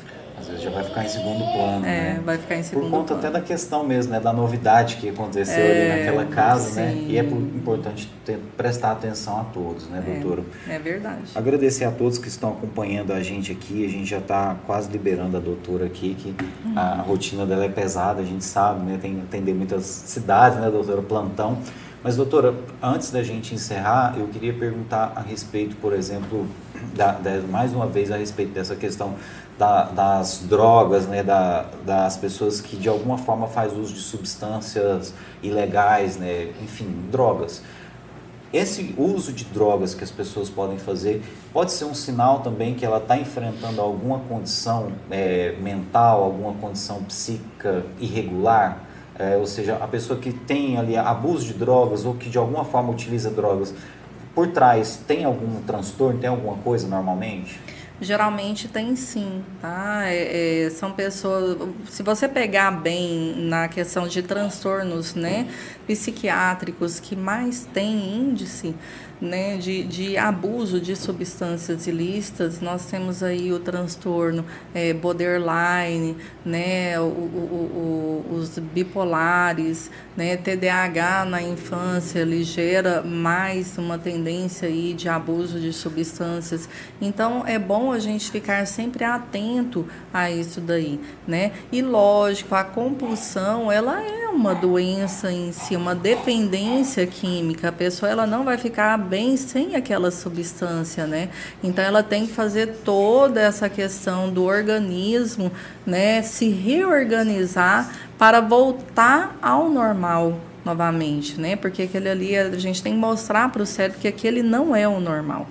às vezes já vai ficar em segundo plano. É, né? vai ficar em segundo Por conta plano. até da questão mesmo, né? Da novidade que aconteceu é, ali naquela casa, né? sim. né? E é importante ter, prestar atenção a todos, né, é, doutora? É verdade. Agradecer a todos que estão acompanhando a gente aqui. A gente já está quase liberando a doutora aqui, que uhum. a rotina dela é pesada, a gente sabe, né? Tem que atender muitas cidades, né, doutora? Plantão. Mas, doutora, antes da gente encerrar, eu queria perguntar a respeito, por exemplo, da, da, mais uma vez a respeito dessa questão da, das drogas, né, da, das pessoas que de alguma forma faz uso de substâncias ilegais, né, enfim, drogas. Esse uso de drogas que as pessoas podem fazer pode ser um sinal também que ela está enfrentando alguma condição é, mental, alguma condição psíquica irregular, é, ou seja, a pessoa que tem ali abuso de drogas ou que de alguma forma utiliza drogas, por trás tem algum transtorno, tem alguma coisa normalmente? Geralmente tem sim, tá? É, é, são pessoas. Se você pegar bem na questão de transtornos, né, psiquiátricos que mais tem índice, né, de, de abuso de substâncias ilícitas, nós temos aí o transtorno é, borderline, né, o, o, o, os bipolares, né, TDAH na infância, ele gera mais uma tendência aí de abuso de substâncias. Então, é bom a gente ficar sempre atento a isso daí, né? E lógico, a compulsão, ela é uma doença em si, uma dependência química. A pessoa ela não vai ficar bem sem aquela substância, né? Então ela tem que fazer toda essa questão do organismo, né, se reorganizar para voltar ao normal novamente, né? Porque aquele ali a gente tem que mostrar para o cérebro que aquele não é o normal.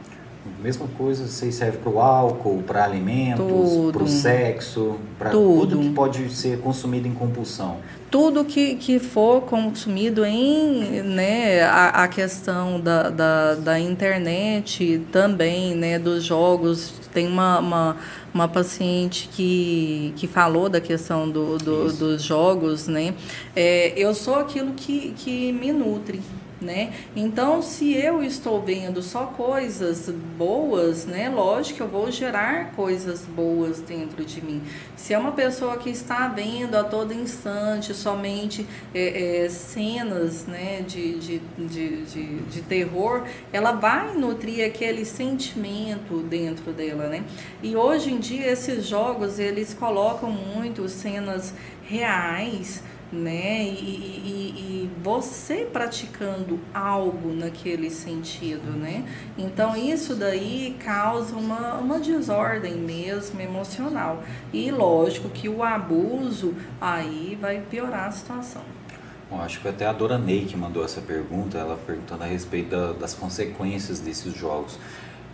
Mesma coisa, se serve para o álcool, para alimentos, para o sexo, para tudo. tudo que pode ser consumido em compulsão tudo que, que for consumido em né, a, a questão da, da, da, internet também, né, dos jogos. Tem uma, uma, uma paciente que, que falou da questão do, do dos jogos, né? É, eu sou aquilo que, que me nutre né? Então, se eu estou vendo só coisas boas, né? Lógico que eu vou gerar coisas boas dentro de mim. Se é uma pessoa que está vendo a todo instante somente é, é, cenas, né? De, de, de, de, de terror, ela vai nutrir aquele sentimento dentro dela, né? E hoje em dia esses jogos eles colocam muito cenas reais né? E, e, e, você praticando algo naquele sentido, né? Então isso daí causa uma, uma desordem mesmo emocional. E lógico que o abuso aí vai piorar a situação. Bom, acho que até a Dora Ney que mandou essa pergunta, ela perguntando a respeito da, das consequências desses jogos.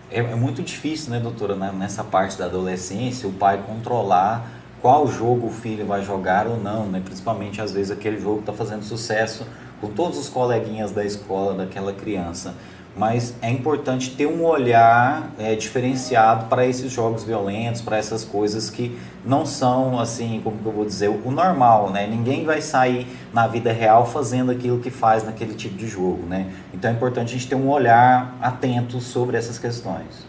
É, é muito difícil, né, doutora, né, nessa parte da adolescência, o pai controlar qual jogo o filho vai jogar ou não, né? Principalmente às vezes aquele jogo está fazendo sucesso com todos os coleguinhas da escola daquela criança. Mas é importante ter um olhar é, diferenciado para esses jogos violentos, para essas coisas que não são assim, como eu vou dizer, o normal, né? Ninguém vai sair na vida real fazendo aquilo que faz naquele tipo de jogo, né? Então é importante a gente ter um olhar atento sobre essas questões.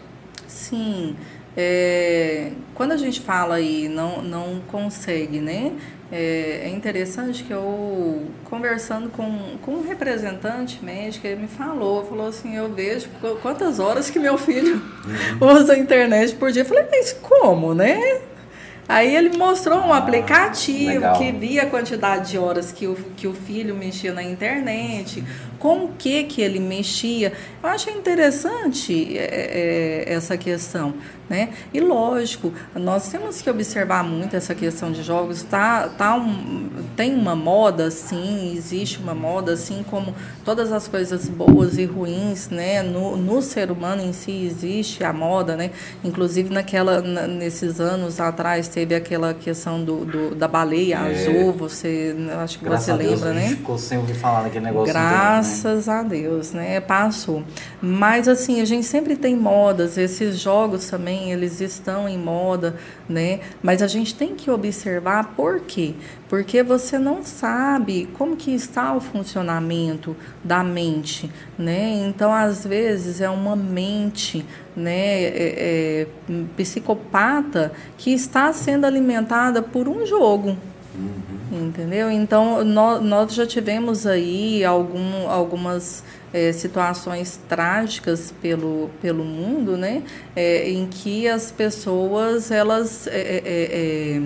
Sim. É, quando a gente fala aí não, não consegue, né? É, é, interessante que eu, conversando com, com um representante médico, ele me falou, falou assim, eu vejo quantas horas que meu filho uhum. usa a internet por dia. Eu falei, mas como, né? Aí ele mostrou um ah, aplicativo legal. que via a quantidade de horas que o, que o filho mexia na internet, com o que que ele mexia. Eu acho interessante é, é, essa questão. Né? E lógico, nós temos que observar muito essa questão de jogos. Tá, tá um, tem uma moda, sim, existe uma moda, assim como todas as coisas boas e ruins, né? No, no ser humano em si existe a moda, né? Inclusive naquela, nesses anos atrás teve aquela questão do, do da baleia é. azul, você acho que Graças você lembra, Deus, né? A gente ficou sem ouvir falar daquele negócio. Graças né? a Deus, né? Passou. Mas assim, a gente sempre tem modas, esses jogos também eles estão em moda, né? Mas a gente tem que observar por quê? Porque você não sabe como que está o funcionamento da mente, né? Então, às vezes, é uma mente né, é, é, psicopata que está sendo alimentada por um jogo, Uhum. Entendeu? Então, nós, nós já tivemos aí algum, algumas é, situações trágicas pelo, pelo mundo, né? É, em que as pessoas elas é, é,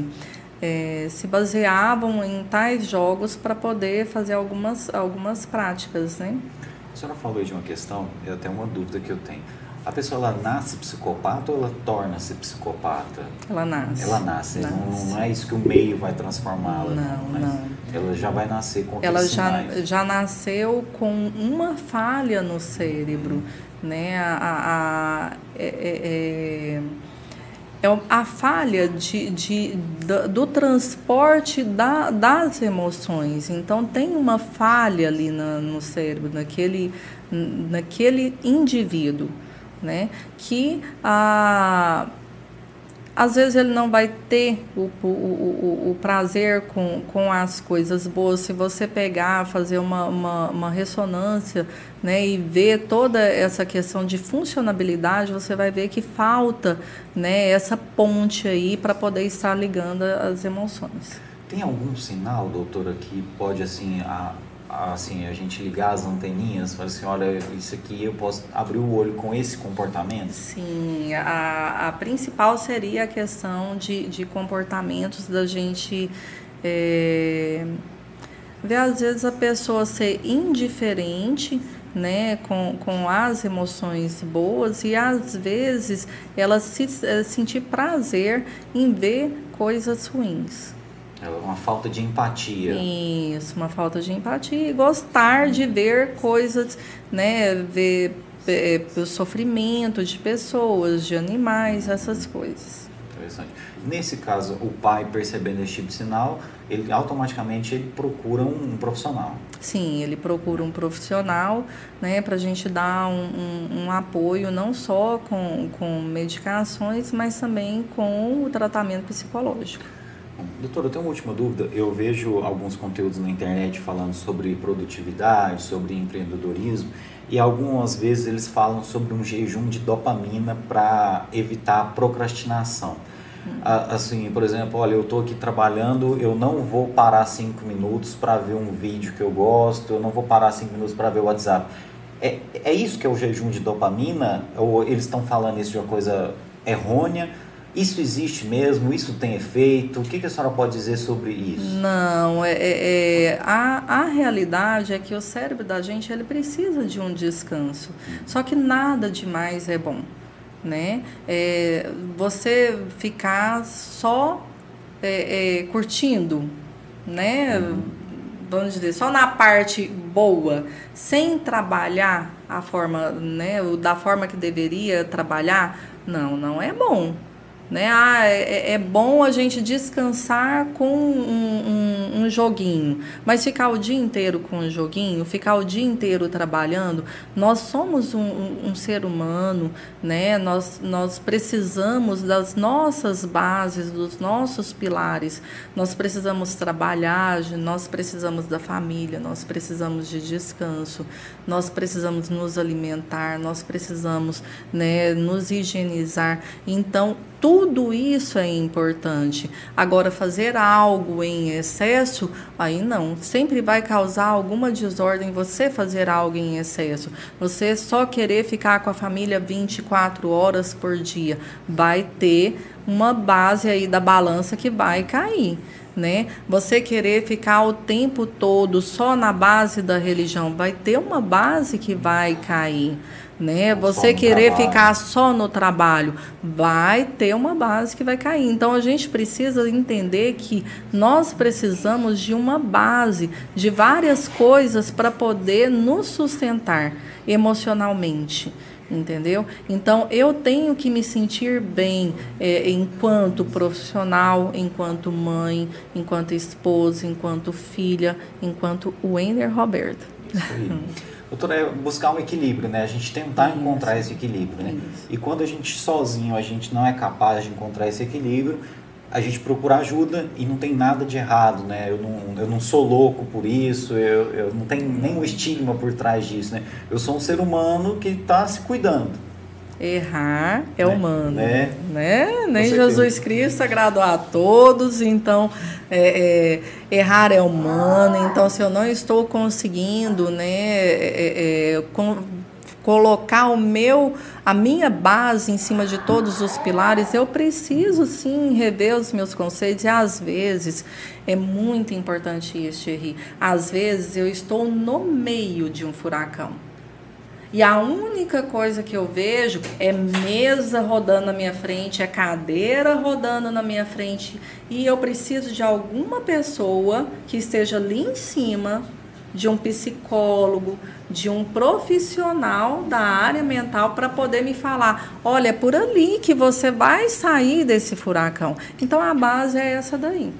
é, é se baseavam em tais jogos para poder fazer algumas, algumas práticas, né? A senhora falou de uma questão, é até uma dúvida que eu tenho. A pessoa ela nasce psicopata ou ela torna-se psicopata? Ela nasce. Ela nasce. nasce. Não, não, é isso que o meio vai transformá-la. Não, não, não. Ela já vai nascer com Ela já, já nasceu com uma falha no cérebro. Né? A, a, a é, é, é, é a falha de, de, do, do transporte da, das emoções. Então, tem uma falha ali na, no cérebro, naquele, naquele indivíduo né? Que a às vezes ele não vai ter o, o, o, o, prazer com, com as coisas boas. Se você pegar, fazer uma, uma, uma, ressonância né, e ver toda essa questão de funcionabilidade, você vai ver que falta né, essa ponte aí para poder estar ligando as emoções. Tem algum sinal, doutora, que pode assim a, assim, a gente ligar as anteninhas, falar assim, olha, isso aqui eu posso abrir o olho com esse comportamento? Sim, a, a principal seria a questão de, de comportamentos da gente é, ver às vezes a pessoa ser indiferente né, com, com as emoções boas e às vezes ela se é, sentir prazer em ver coisas ruins. É uma falta de empatia. Isso, uma falta de empatia e gostar de ver coisas, né, ver é, o sofrimento de pessoas, de animais, essas coisas. Interessante. Nesse caso, o pai percebendo esse tipo de sinal, ele automaticamente ele procura um, um profissional. Sim, ele procura um profissional, né, para a gente dar um, um, um, apoio não só com, com medicações, mas também com o tratamento psicológico. Doutor, eu tenho uma última dúvida. Eu vejo alguns conteúdos na internet falando sobre produtividade, sobre empreendedorismo, e algumas vezes eles falam sobre um jejum de dopamina para evitar a procrastinação. Hum. Assim, por exemplo, olha, eu estou aqui trabalhando, eu não vou parar cinco minutos para ver um vídeo que eu gosto, eu não vou parar cinco minutos para ver o WhatsApp. É, é isso que é o jejum de dopamina? Ou eles estão falando isso de uma coisa errônea? Isso existe mesmo? Isso tem efeito? O que, que a senhora pode dizer sobre isso? Não, é, é, é, a, a realidade é que o cérebro da gente ele precisa de um descanso. Só que nada demais é bom, né? É, você ficar só é, é, curtindo, né? Uhum. Vamos dizer, só na parte boa, sem trabalhar a forma, né? Da forma que deveria trabalhar, não, não é bom. Né? Ah, é, é, é bom a gente descansar com um, um, um, joguinho, mas ficar o dia inteiro com um joguinho, ficar o dia inteiro trabalhando, nós somos um, um ser humano, né? nós, nós precisamos das nossas bases, dos nossos pilares, nós precisamos trabalhar, nós precisamos da família, nós precisamos de descanso, nós precisamos nos alimentar, nós precisamos né, nos higienizar. Então, tudo isso é importante. Agora, fazer algo em excesso, aí não. Sempre vai causar alguma desordem você fazer algo em excesso. Você só querer ficar com a família 24 horas por dia. Vai ter uma base aí da balança que vai cair. né? Você querer ficar o tempo todo só na base da religião, vai ter uma base que vai cair. Né? Você querer trabalho. ficar só no trabalho, vai ter uma base que vai cair. Então a gente precisa entender que nós precisamos de uma base, de várias coisas para poder nos sustentar emocionalmente entendeu? Então eu tenho que me sentir bem é, enquanto profissional, enquanto mãe, enquanto esposa, enquanto filha, enquanto Wender Roberta. Doutora, é buscar um equilíbrio, né? A gente tentar Isso. encontrar esse equilíbrio, né? Isso. E quando a gente sozinho, a gente não é capaz de encontrar esse equilíbrio, a gente procura ajuda e não tem nada de errado, né? Eu não, eu não sou louco por isso, eu, eu não tenho nenhum estigma por trás disso, né? Eu sou um ser humano que está se cuidando. Errar é né? humano, né? né? Nem Jesus Cristo agradou a todos, então é, é, errar é humano. Então, se eu não estou conseguindo, né, é, é com, colocar o meu a minha base em cima de todos os pilares, eu preciso sim rever os meus conceitos e às vezes é muito importante isso, Thierry. Às vezes eu estou no meio de um furacão. E a única coisa que eu vejo é mesa rodando na minha frente, é cadeira rodando na minha frente. E eu preciso de alguma pessoa que esteja ali em cima de um psicólogo, de um profissional da área mental para poder me falar, olha, é por ali que você vai sair desse furacão. Então a base é essa daí.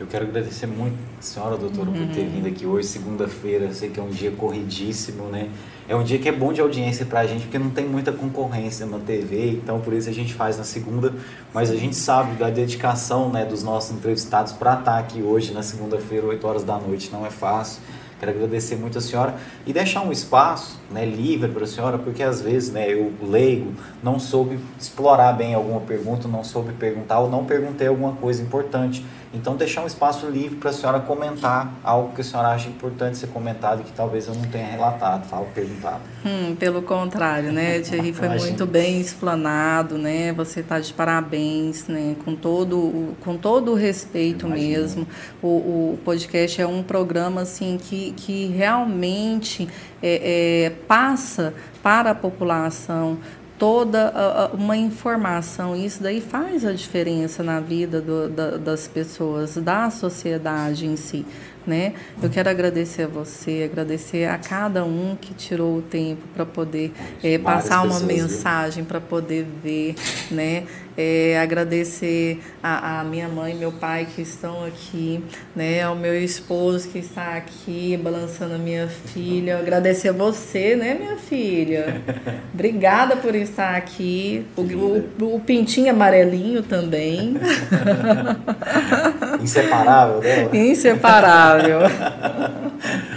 Eu quero agradecer muito a senhora, doutora, uhum. por ter uhum. vindo aqui hoje, segunda-feira. Sei que é um dia corridíssimo, né? É um dia que é bom de audiência para a gente, porque não tem muita concorrência na TV, então por isso a gente faz na segunda. Mas a gente sabe da dedicação né, dos nossos entrevistados para estar tá aqui hoje, na segunda-feira, 8 horas da noite. Não é fácil. Quero agradecer muito a senhora e deixar um espaço né, livre para a senhora, porque às vezes né, eu, leigo, não soube explorar bem alguma pergunta, não soube perguntar ou não perguntei alguma coisa importante. Então, deixar um espaço livre para a senhora comentar algo que a senhora acha importante ser comentado e que talvez eu não tenha relatado, falo, perguntado. Hum, pelo contrário, né, Thierry, foi muito bem explanado, né, você está de parabéns, né, com todo, com todo o respeito mesmo. O, o podcast é um programa, assim, que, que realmente é, é, passa para a população toda uma informação. Isso daí faz a diferença na vida do, da, das pessoas, da sociedade em si. Né? Eu quero agradecer a você, agradecer a cada um que tirou o tempo para poder é, passar uma mensagem, para poder ver, né? É, agradecer a, a, minha mãe e meu pai que estão aqui, né? Ao meu esposo que está aqui balançando a minha filha. Agradecer a você, né, minha filha? Obrigada por estar aqui. O, o, o pintinho amarelinho também. Inseparável dela? Inseparável.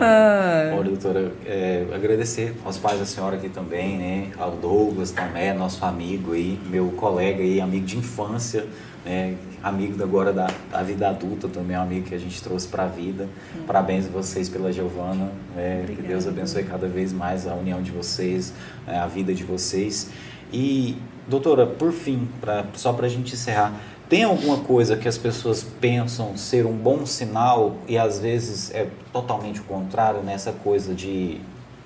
Ah, Olha, doutora, é, agradecer aos pais da senhora aqui também, né? Ao Douglas também, nosso amigo aí, meu colega aí, amigo de infância, né? Amigo agora da, da vida adulta também, um amigo que a gente trouxe para a vida. Hum. Parabéns a vocês pela Giovana, né? que Deus abençoe cada vez mais a união de vocês, né? a vida de vocês. E, doutora, por fim, pra, só para a gente encerrar, tem alguma coisa que as pessoas pensam ser um bom sinal e às vezes é totalmente o contrário nessa coisa de,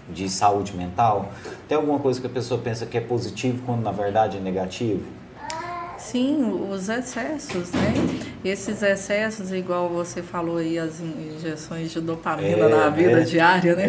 de saúde mental? Tem alguma coisa que a pessoa pensa que é positivo quando na verdade é negativo? Sim, os excessos, né? Esses excessos, igual você falou aí, as injeções de dopamina é, na vida é, diária, né?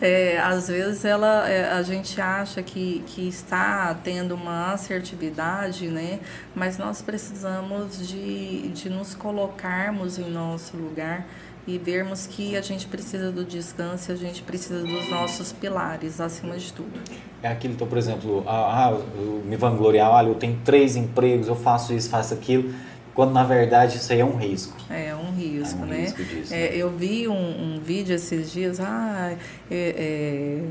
É. é. às vezes ela, é, a gente acha que, que está tendo uma assertividade, né? Mas nós precisamos de, de nos colocarmos em nosso lugar e vermos que a gente precisa do descanso, a gente precisa dos nossos pilares acima de tudo. É aquilo, então, por exemplo, ah, ah, eu me vangloriar, olha, eu tenho três empregos, eu faço isso, faço aquilo, quando na verdade isso aí é um risco. É um risco, é um né? Risco disso, é, né? Eu vi um, um, vídeo esses dias, ah, é, é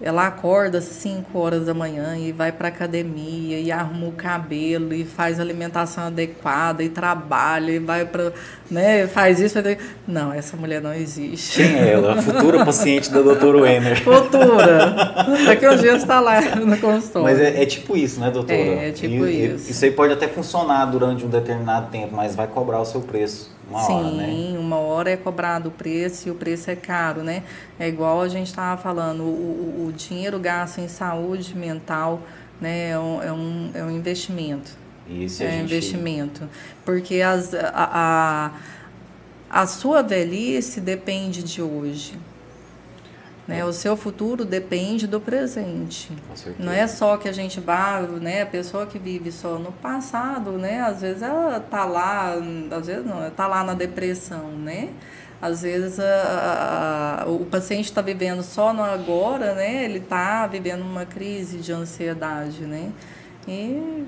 ela acorda às 5 horas da manhã e vai para academia e arruma o cabelo e faz alimentação adequada e trabalha e vai para, né, faz isso, não, essa mulher não existe. Quem é ela? A futura paciente da doutora Wenner. Futura. Daqui um dia está lá no consultório. Mas é, é, tipo isso, né, doutora? É, é tipo e, isso. Isso aí pode até funcionar durante um determinado tempo, mas vai cobrar o seu preço. Uma Sim, hora, né? uma hora é cobrado o preço e o preço é caro, né? É igual a gente estava falando, o, o, dinheiro gasto em saúde mental né, é, um, é, um, é investimento. Isso, é um investimento. Porque as, a, a, a sua velhice depende de hoje. Né? O seu futuro depende do presente. Não é só que a gente vá, né? A pessoa que vive só no passado, né? Às vezes ela tá lá, às vezes não, tá lá na depressão, né? Às vezes a, a, o paciente está vivendo só no agora, né? Ele está vivendo uma crise de ansiedade, né? E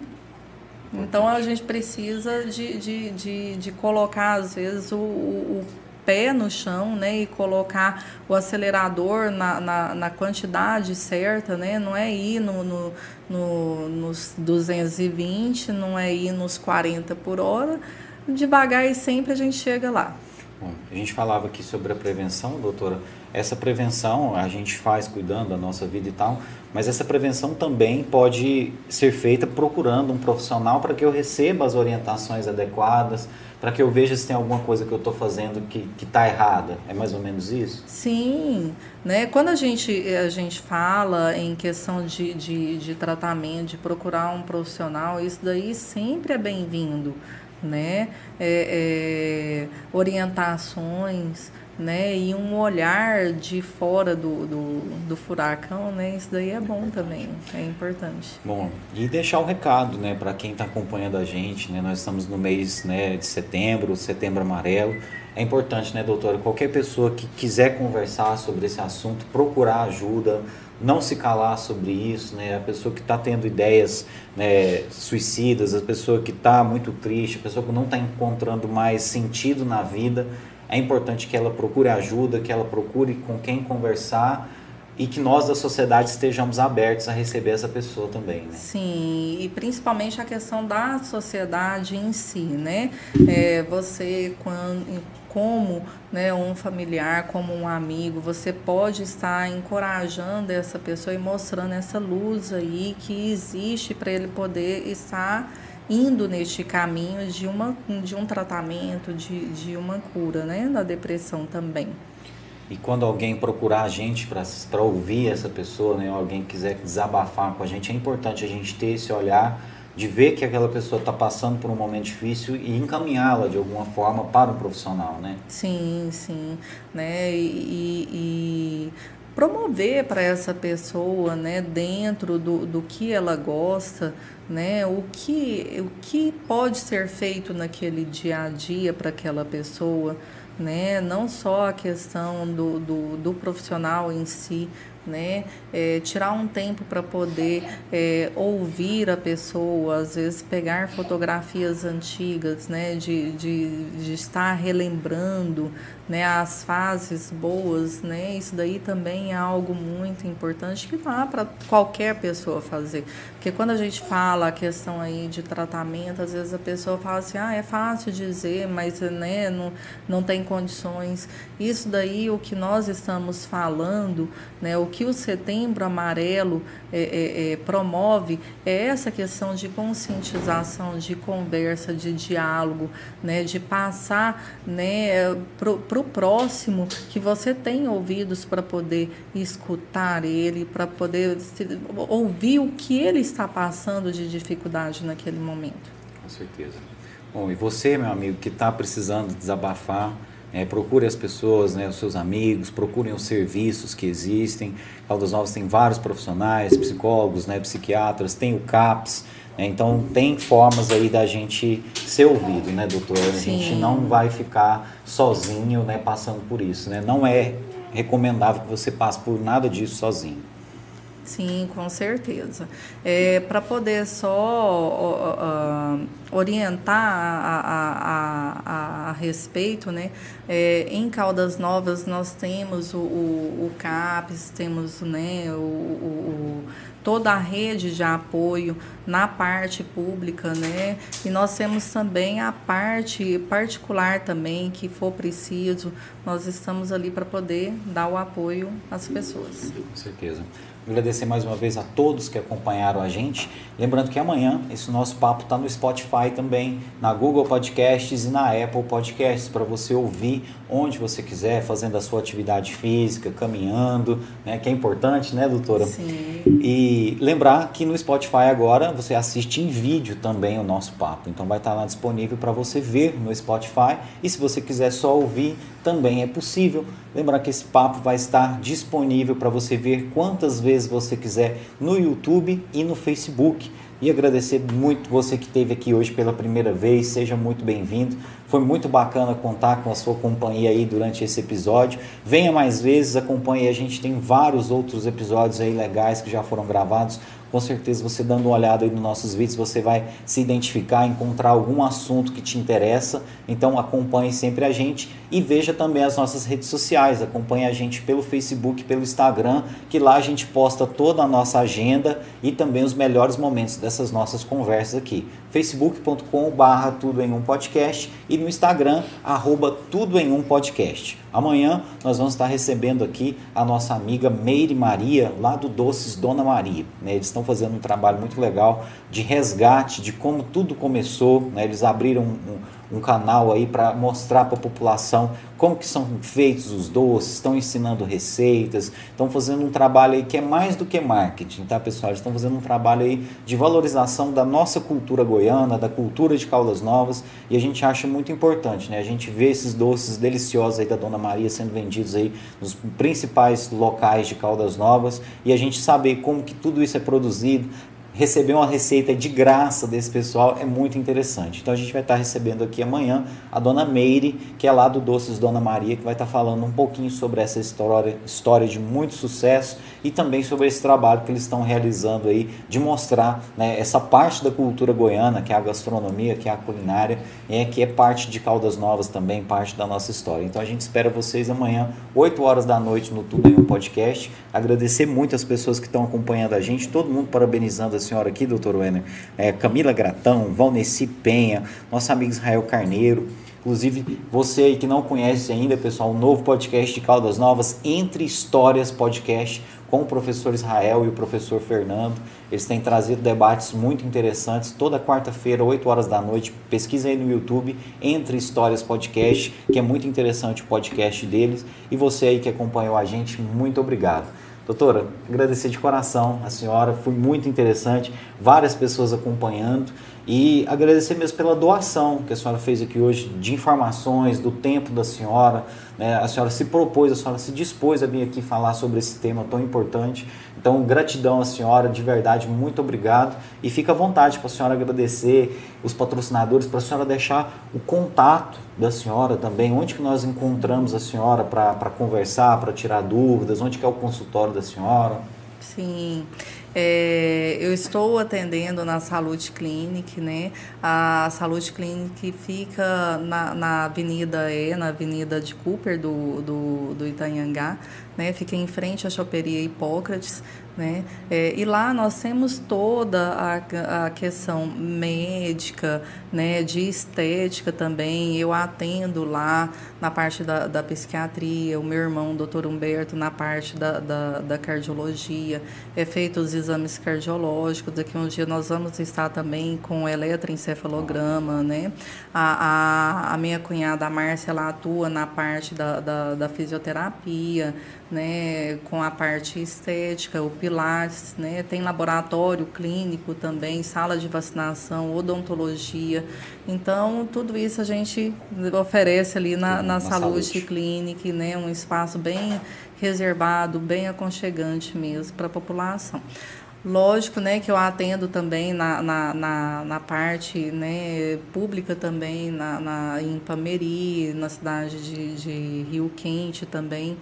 então a gente precisa de, de, de, de colocar, às vezes, o, o pé no chão, né, e colocar o acelerador na, na, na quantidade certa, né, não é ir no, no, no, nos 220, não é ir nos 40 por hora, devagar e sempre a gente chega lá. Bom, a gente falava aqui sobre a prevenção, doutora. Essa prevenção a gente faz cuidando da nossa vida e tal, mas essa prevenção também pode ser feita procurando um profissional para que eu receba as orientações adequadas, para que eu veja se tem alguma coisa que eu estou fazendo que está errada. É mais ou menos isso? Sim. Né? Quando a gente, a gente fala em questão de, de, de tratamento, de procurar um profissional, isso daí sempre é bem-vindo. Né? É, é, orientações, né? E um olhar de fora do, do, do, furacão, né? Isso daí é bom também, é importante. Bom, e deixar o um recado, né, para quem está acompanhando a gente, né? Nós estamos no mês, né, de setembro, setembro amarelo. É importante, né, doutora, qualquer pessoa que quiser conversar sobre esse assunto, procurar ajuda, não se calar sobre isso, né? A pessoa que está tendo ideias né, suicidas, a pessoa que está muito triste, a pessoa que não está encontrando mais sentido na vida, é importante que ela procure ajuda, que ela procure com quem conversar e que nós da sociedade estejamos abertos a receber essa pessoa também, né? Sim, e principalmente a questão da sociedade em si, né? É, você, quando, como né, um familiar, como um amigo, você pode estar encorajando essa pessoa e mostrando essa luz aí que existe para ele poder estar indo neste caminho de, uma, de um tratamento, de, de uma cura, né? Da depressão também. E quando alguém procurar a gente para ouvir essa pessoa, né? Alguém quiser desabafar com a gente, é importante a gente ter esse olhar de ver que aquela pessoa está passando por um momento difícil e encaminhá-la de alguma forma para um profissional, né? Sim, sim, né? E, e promover para essa pessoa, né, dentro do, do que ela gosta, né, o que, o que pode ser feito naquele dia a dia para aquela pessoa, né, não só a questão do, do, do profissional em si, né? É, tirar um tempo para poder é, ouvir a pessoa, às vezes pegar fotografias antigas, né? De, de, de estar relembrando né? as fases boas, né? Isso daí também é algo muito importante que dá para qualquer pessoa fazer. Porque quando a gente fala a questão aí de tratamento, às vezes a pessoa fala assim, ah, é fácil dizer, mas né, não, não tem condições. Isso daí, o que nós estamos falando, né? O que o Setembro Amarelo é, é, é, promove é essa questão de conscientização, de conversa, de diálogo, né, de passar né, para o próximo que você tem ouvidos para poder escutar ele, para poder se, ouvir o que ele está passando de dificuldade naquele momento. Com certeza. Bom, e você, meu amigo, que está precisando desabafar, é, procure as pessoas, né, os seus amigos, procurem os serviços que existem. Caldas Novas tem vários profissionais, psicólogos, né, psiquiatras, tem o CAPS. Né, então, tem formas aí da gente ser ouvido, né, doutor? A Sim. gente não vai ficar sozinho, né, passando por isso, né? Não é recomendável que você passe por nada disso sozinho. Sim, com certeza. É, Para poder só uh, orientar a, a, a, a, respeito, né? É, em Caldas Novas nós temos o, o, o CAPES, temos né, o, o toda a rede de apoio na parte pública, né? E nós temos também a parte particular também, que for preciso, nós estamos ali para poder dar o apoio às pessoas. Com certeza. Agradecer mais uma vez a todos que acompanharam a gente. Lembrando que amanhã esse nosso papo está no Spotify também, na Google Podcasts e na Apple Podcasts, para você ouvir onde você quiser, fazendo a sua atividade física, caminhando, né, que é importante, né, doutora? Sim. E lembrar que no Spotify agora você assiste em vídeo também o nosso papo. Então vai estar lá disponível para você ver no Spotify. E se você quiser só ouvir, também é possível. Lembrar que esse papo vai estar disponível para você ver quantas vezes você quiser no YouTube e no Facebook. E agradecer muito você que esteve aqui hoje pela primeira vez, seja muito bem-vindo. Foi muito bacana contar com a sua companhia aí durante esse episódio. Venha mais vezes, acompanhe. A gente tem vários outros episódios aí legais que já foram gravados com certeza você dando uma olhada aí nos nossos vídeos, você vai se identificar, encontrar algum assunto que te interessa. Então acompanhe sempre a gente e veja também as nossas redes sociais. Acompanhe a gente pelo Facebook, pelo Instagram, que lá a gente posta toda a nossa agenda e também os melhores momentos dessas nossas conversas aqui. facebook.com/barra tudo em um podcast e no Instagram arroba tudo em um podcast. Amanhã nós vamos estar recebendo aqui a nossa amiga Meire Maria, lá do Doces Dona Maria. Né? Eles estão fazendo um trabalho muito legal de resgate de como tudo começou. Né? Eles abriram um, um canal aí para mostrar para a população como que são feitos os doces, estão ensinando receitas, estão fazendo um trabalho aí que é mais do que marketing, tá pessoal? Estão fazendo um trabalho aí de valorização da nossa cultura goiana, da cultura de Caldas Novas e a gente acha muito importante, né? A gente vê esses doces deliciosos aí da Dona Maria sendo vendidos aí nos principais locais de Caldas Novas e a gente saber como que tudo isso é produzido, receber uma receita de graça desse pessoal é muito interessante. Então a gente vai estar recebendo aqui amanhã a dona Meire, que é lá do Doces Dona Maria, que vai estar falando um pouquinho sobre essa história, história de muito sucesso e também sobre esse trabalho que eles estão realizando aí de mostrar né, essa parte da cultura goiana, que é a gastronomia, que é a culinária, é, que é parte de Caldas Novas também, parte da nossa história. Então a gente espera vocês amanhã, 8 horas da noite, no Tudo em um Podcast. Agradecer muito as pessoas que estão acompanhando a gente, todo mundo parabenizando a senhora aqui, doutor Wenner, é, Camila Gratão, Valneci Penha, nosso amigo Israel Carneiro. Inclusive, você aí que não conhece ainda, pessoal, um novo podcast de Caldas Novas, Entre Histórias Podcast, com o professor Israel e o professor Fernando. Eles têm trazido debates muito interessantes toda quarta-feira, 8 horas da noite. Pesquisa aí no YouTube, Entre Histórias Podcast, que é muito interessante o podcast deles. E você aí que acompanhou a gente, muito obrigado. Doutora, agradecer de coração a senhora, foi muito interessante, várias pessoas acompanhando e agradecer mesmo pela doação que a senhora fez aqui hoje de informações, do tempo da senhora. Né? A senhora se propôs, a senhora se dispôs a vir aqui falar sobre esse tema tão importante. Então, gratidão à senhora, de verdade, muito obrigado. E fica à vontade para a senhora agradecer os patrocinadores, para a senhora deixar o contato da senhora também, onde que nós encontramos a senhora para conversar, para tirar dúvidas, onde que é o consultório da senhora. Sim. É, eu estou atendendo na Saúde Clinic, né? A Saúde Clinic fica na, na Avenida E, na Avenida de Cooper do, do, do Itanhangá, né? Fica em frente à Choperia Hipócrates, né? É, e lá nós temos toda a, a questão médica, né? De estética também. Eu atendo lá na parte da, da psiquiatria, o meu irmão, o doutor Humberto, na parte da, da, da cardiologia. É feito os exames cardiológicos. Daqui a um dia nós vamos estar também com eletroencefalograma, né? A, a, a minha cunhada, a Márcia, ela atua na parte da, da, da fisioterapia, né, com a parte estética, o Pilates, né, tem laboratório clínico também, sala de vacinação, odontologia. Então, tudo isso a gente oferece ali na, na, na saúde, saúde. clínica, né, um espaço bem reservado, bem aconchegante mesmo para a população. Lógico, né, que eu atendo também na, na, na, na parte né, pública também, na, na, em Pameri, na cidade de, de Rio Quente também,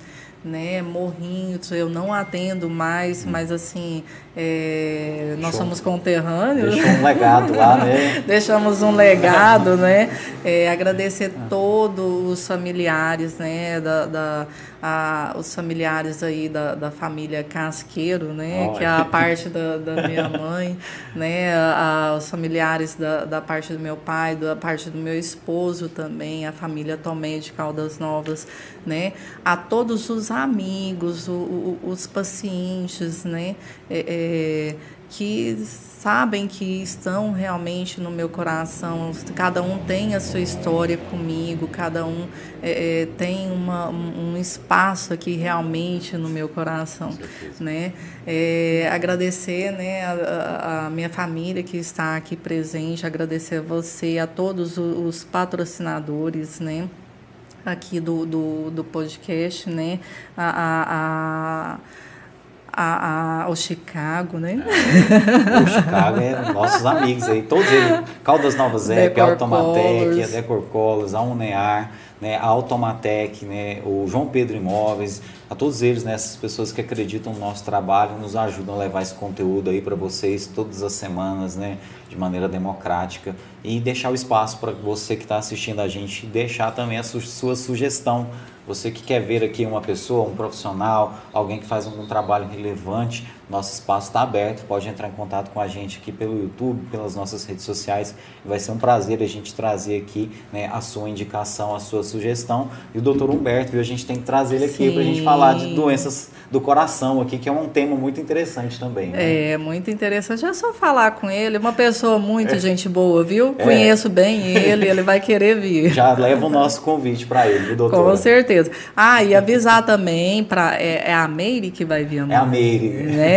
né? Morrinhos, eu não atendo mais, hum. mas assim, é, nós Show. somos conterrâneos. Deixou um legado lá, né? Deixamos um legado, né? É, agradecer ah. todos os familiares, né? Da, da a, os familiares aí da, da família Casqueiro, né? Que é a parte da, da minha mãe, né? A, os familiares da, da parte do meu pai, da parte do meu esposo também, a família Tomé de Caldas Novas, né? A todos os amigos, o, o, os pacientes, né? É, é, que sabem que estão realmente no meu coração. Cada um tem a sua história comigo, cada um é, é tem uma, um espaço aqui realmente no meu coração, né? É, agradecer, né, a, a, minha família que está aqui presente, agradecer a você, a todos os patrocinadores, né? Aqui do, do, do podcast, né? a, a, a a, a, o Chicago, né? É, o Chicago é nossos amigos aí, todos eles. Caldas Novas App, Automatec, a Decor Colors, a Unear, né, a Automatec, né, o João Pedro Imóveis, a todos eles, né, essas pessoas que acreditam no nosso trabalho, nos ajudam a levar esse conteúdo aí para vocês todas as semanas, né, de maneira democrática. E deixar o espaço para você que está assistindo a gente deixar também a su sua sugestão você que quer ver aqui uma pessoa, um profissional, alguém que faz um trabalho relevante, nosso espaço está aberto. Pode entrar em contato com a gente aqui pelo YouTube, pelas nossas redes sociais. Vai ser um prazer a gente trazer aqui né, a sua indicação, a sua sugestão. E o doutor Humberto, viu? a gente tem que trazer ele aqui para a gente falar de doenças do coração aqui, que é um tema muito interessante também. Né? É, muito interessante. É só falar com ele. Uma pessoa muito é. gente boa, viu? É. Conheço bem ele, ele vai querer vir. Já leva o nosso convite para ele, viu, doutor? Com certeza. Ah, e avisar também para é, é, a Meire que vai vir amanhã. É a Meire. Né?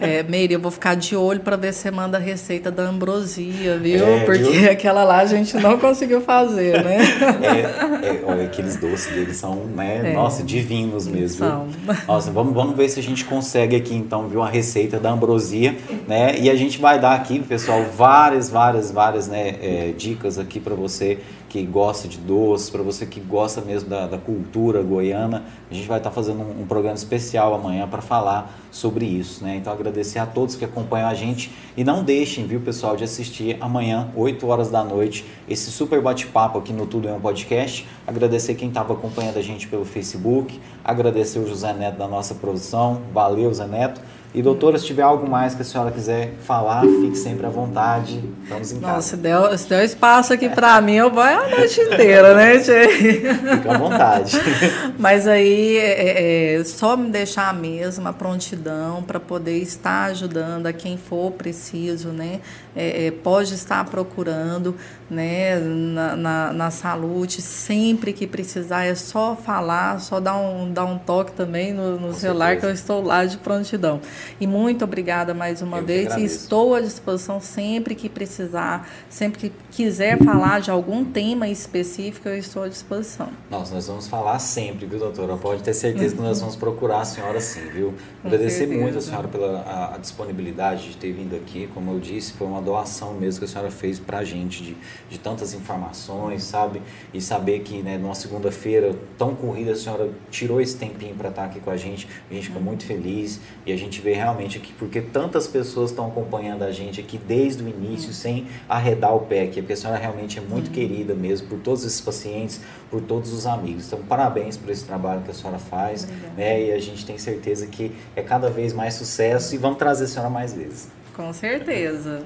É, Meire, eu vou ficar de olho para ver se você manda a receita da ambrosia, viu? É, Porque viu? aquela lá a gente não conseguiu fazer, né? É, é, olha, aqueles doces deles são, né? É. Nossa, divinos mesmo. São. Nossa, vamos, vamos ver se a gente consegue aqui então, viu? A receita da ambrosia, né? E a gente vai dar aqui, pessoal, várias, várias, várias né, é, dicas aqui para você que gosta de doces, para você que gosta mesmo da, da, cultura goiana. A gente vai estar tá fazendo um, um, programa especial amanhã para falar sobre isso, né? Então agradecer a todos que acompanham a gente e não deixem, viu, pessoal, de assistir amanhã, 8 horas da noite, esse super bate-papo aqui no Tudo em um Podcast. Agradecer quem estava acompanhando a gente pelo Facebook, agradecer o José Neto da nossa produção. Valeu, Zé Neto. E doutora, se tiver algo mais que a senhora quiser falar, fique sempre à vontade. Estamos em casa. Nossa, se deu, se deu espaço aqui para mim, eu vou a noite inteira, né, Tchê? Fique à vontade. Mas aí, é, é, só me deixar a mesma prontidão para poder estar ajudando a quem for preciso, né? É, é, pode estar procurando, né, na, na, na, saúde, sempre que precisar, é só falar, só dar um, dar um toque também no, no celular certeza. que eu estou lá de prontidão. E muito obrigada mais uma eu vez. Estou à disposição sempre que precisar, sempre que quiser falar de algum tema específico, eu estou à disposição. Nossa, nós vamos falar sempre, viu, doutora? Pode ter certeza que nós vamos procurar a senhora sim, viu? Agradecer muito a senhora pela a, a disponibilidade de ter vindo aqui. Como eu disse, foi uma doação mesmo que a senhora fez para a gente de, de tantas informações, sabe? E saber que, né, numa segunda-feira tão corrida, a senhora tirou esse tempinho para estar aqui com a gente. A gente fica muito feliz e a gente vê realmente aqui, porque tantas pessoas estão acompanhando a gente aqui desde o início, sem arredar o pé, que a senhora realmente é muito querida mesmo por todos esses pacientes, por todos os amigos. Então, parabéns por esse trabalho que a senhora faz, né? E a gente tem certeza que é cada vez mais sucesso e vamos trazer a senhora mais vezes. Com certeza.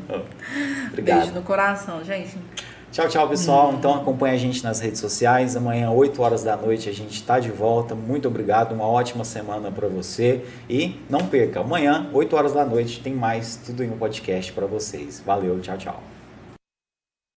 Obrigado. Beijo no coração, gente. Tchau, tchau, pessoal. Então acompanha a gente nas redes sociais. Amanhã, 8 horas da noite, a gente está de volta. Muito obrigado, uma ótima semana para você. E não perca, amanhã, 8 horas da noite, tem mais Tudo em um Podcast para vocês. Valeu, tchau, tchau.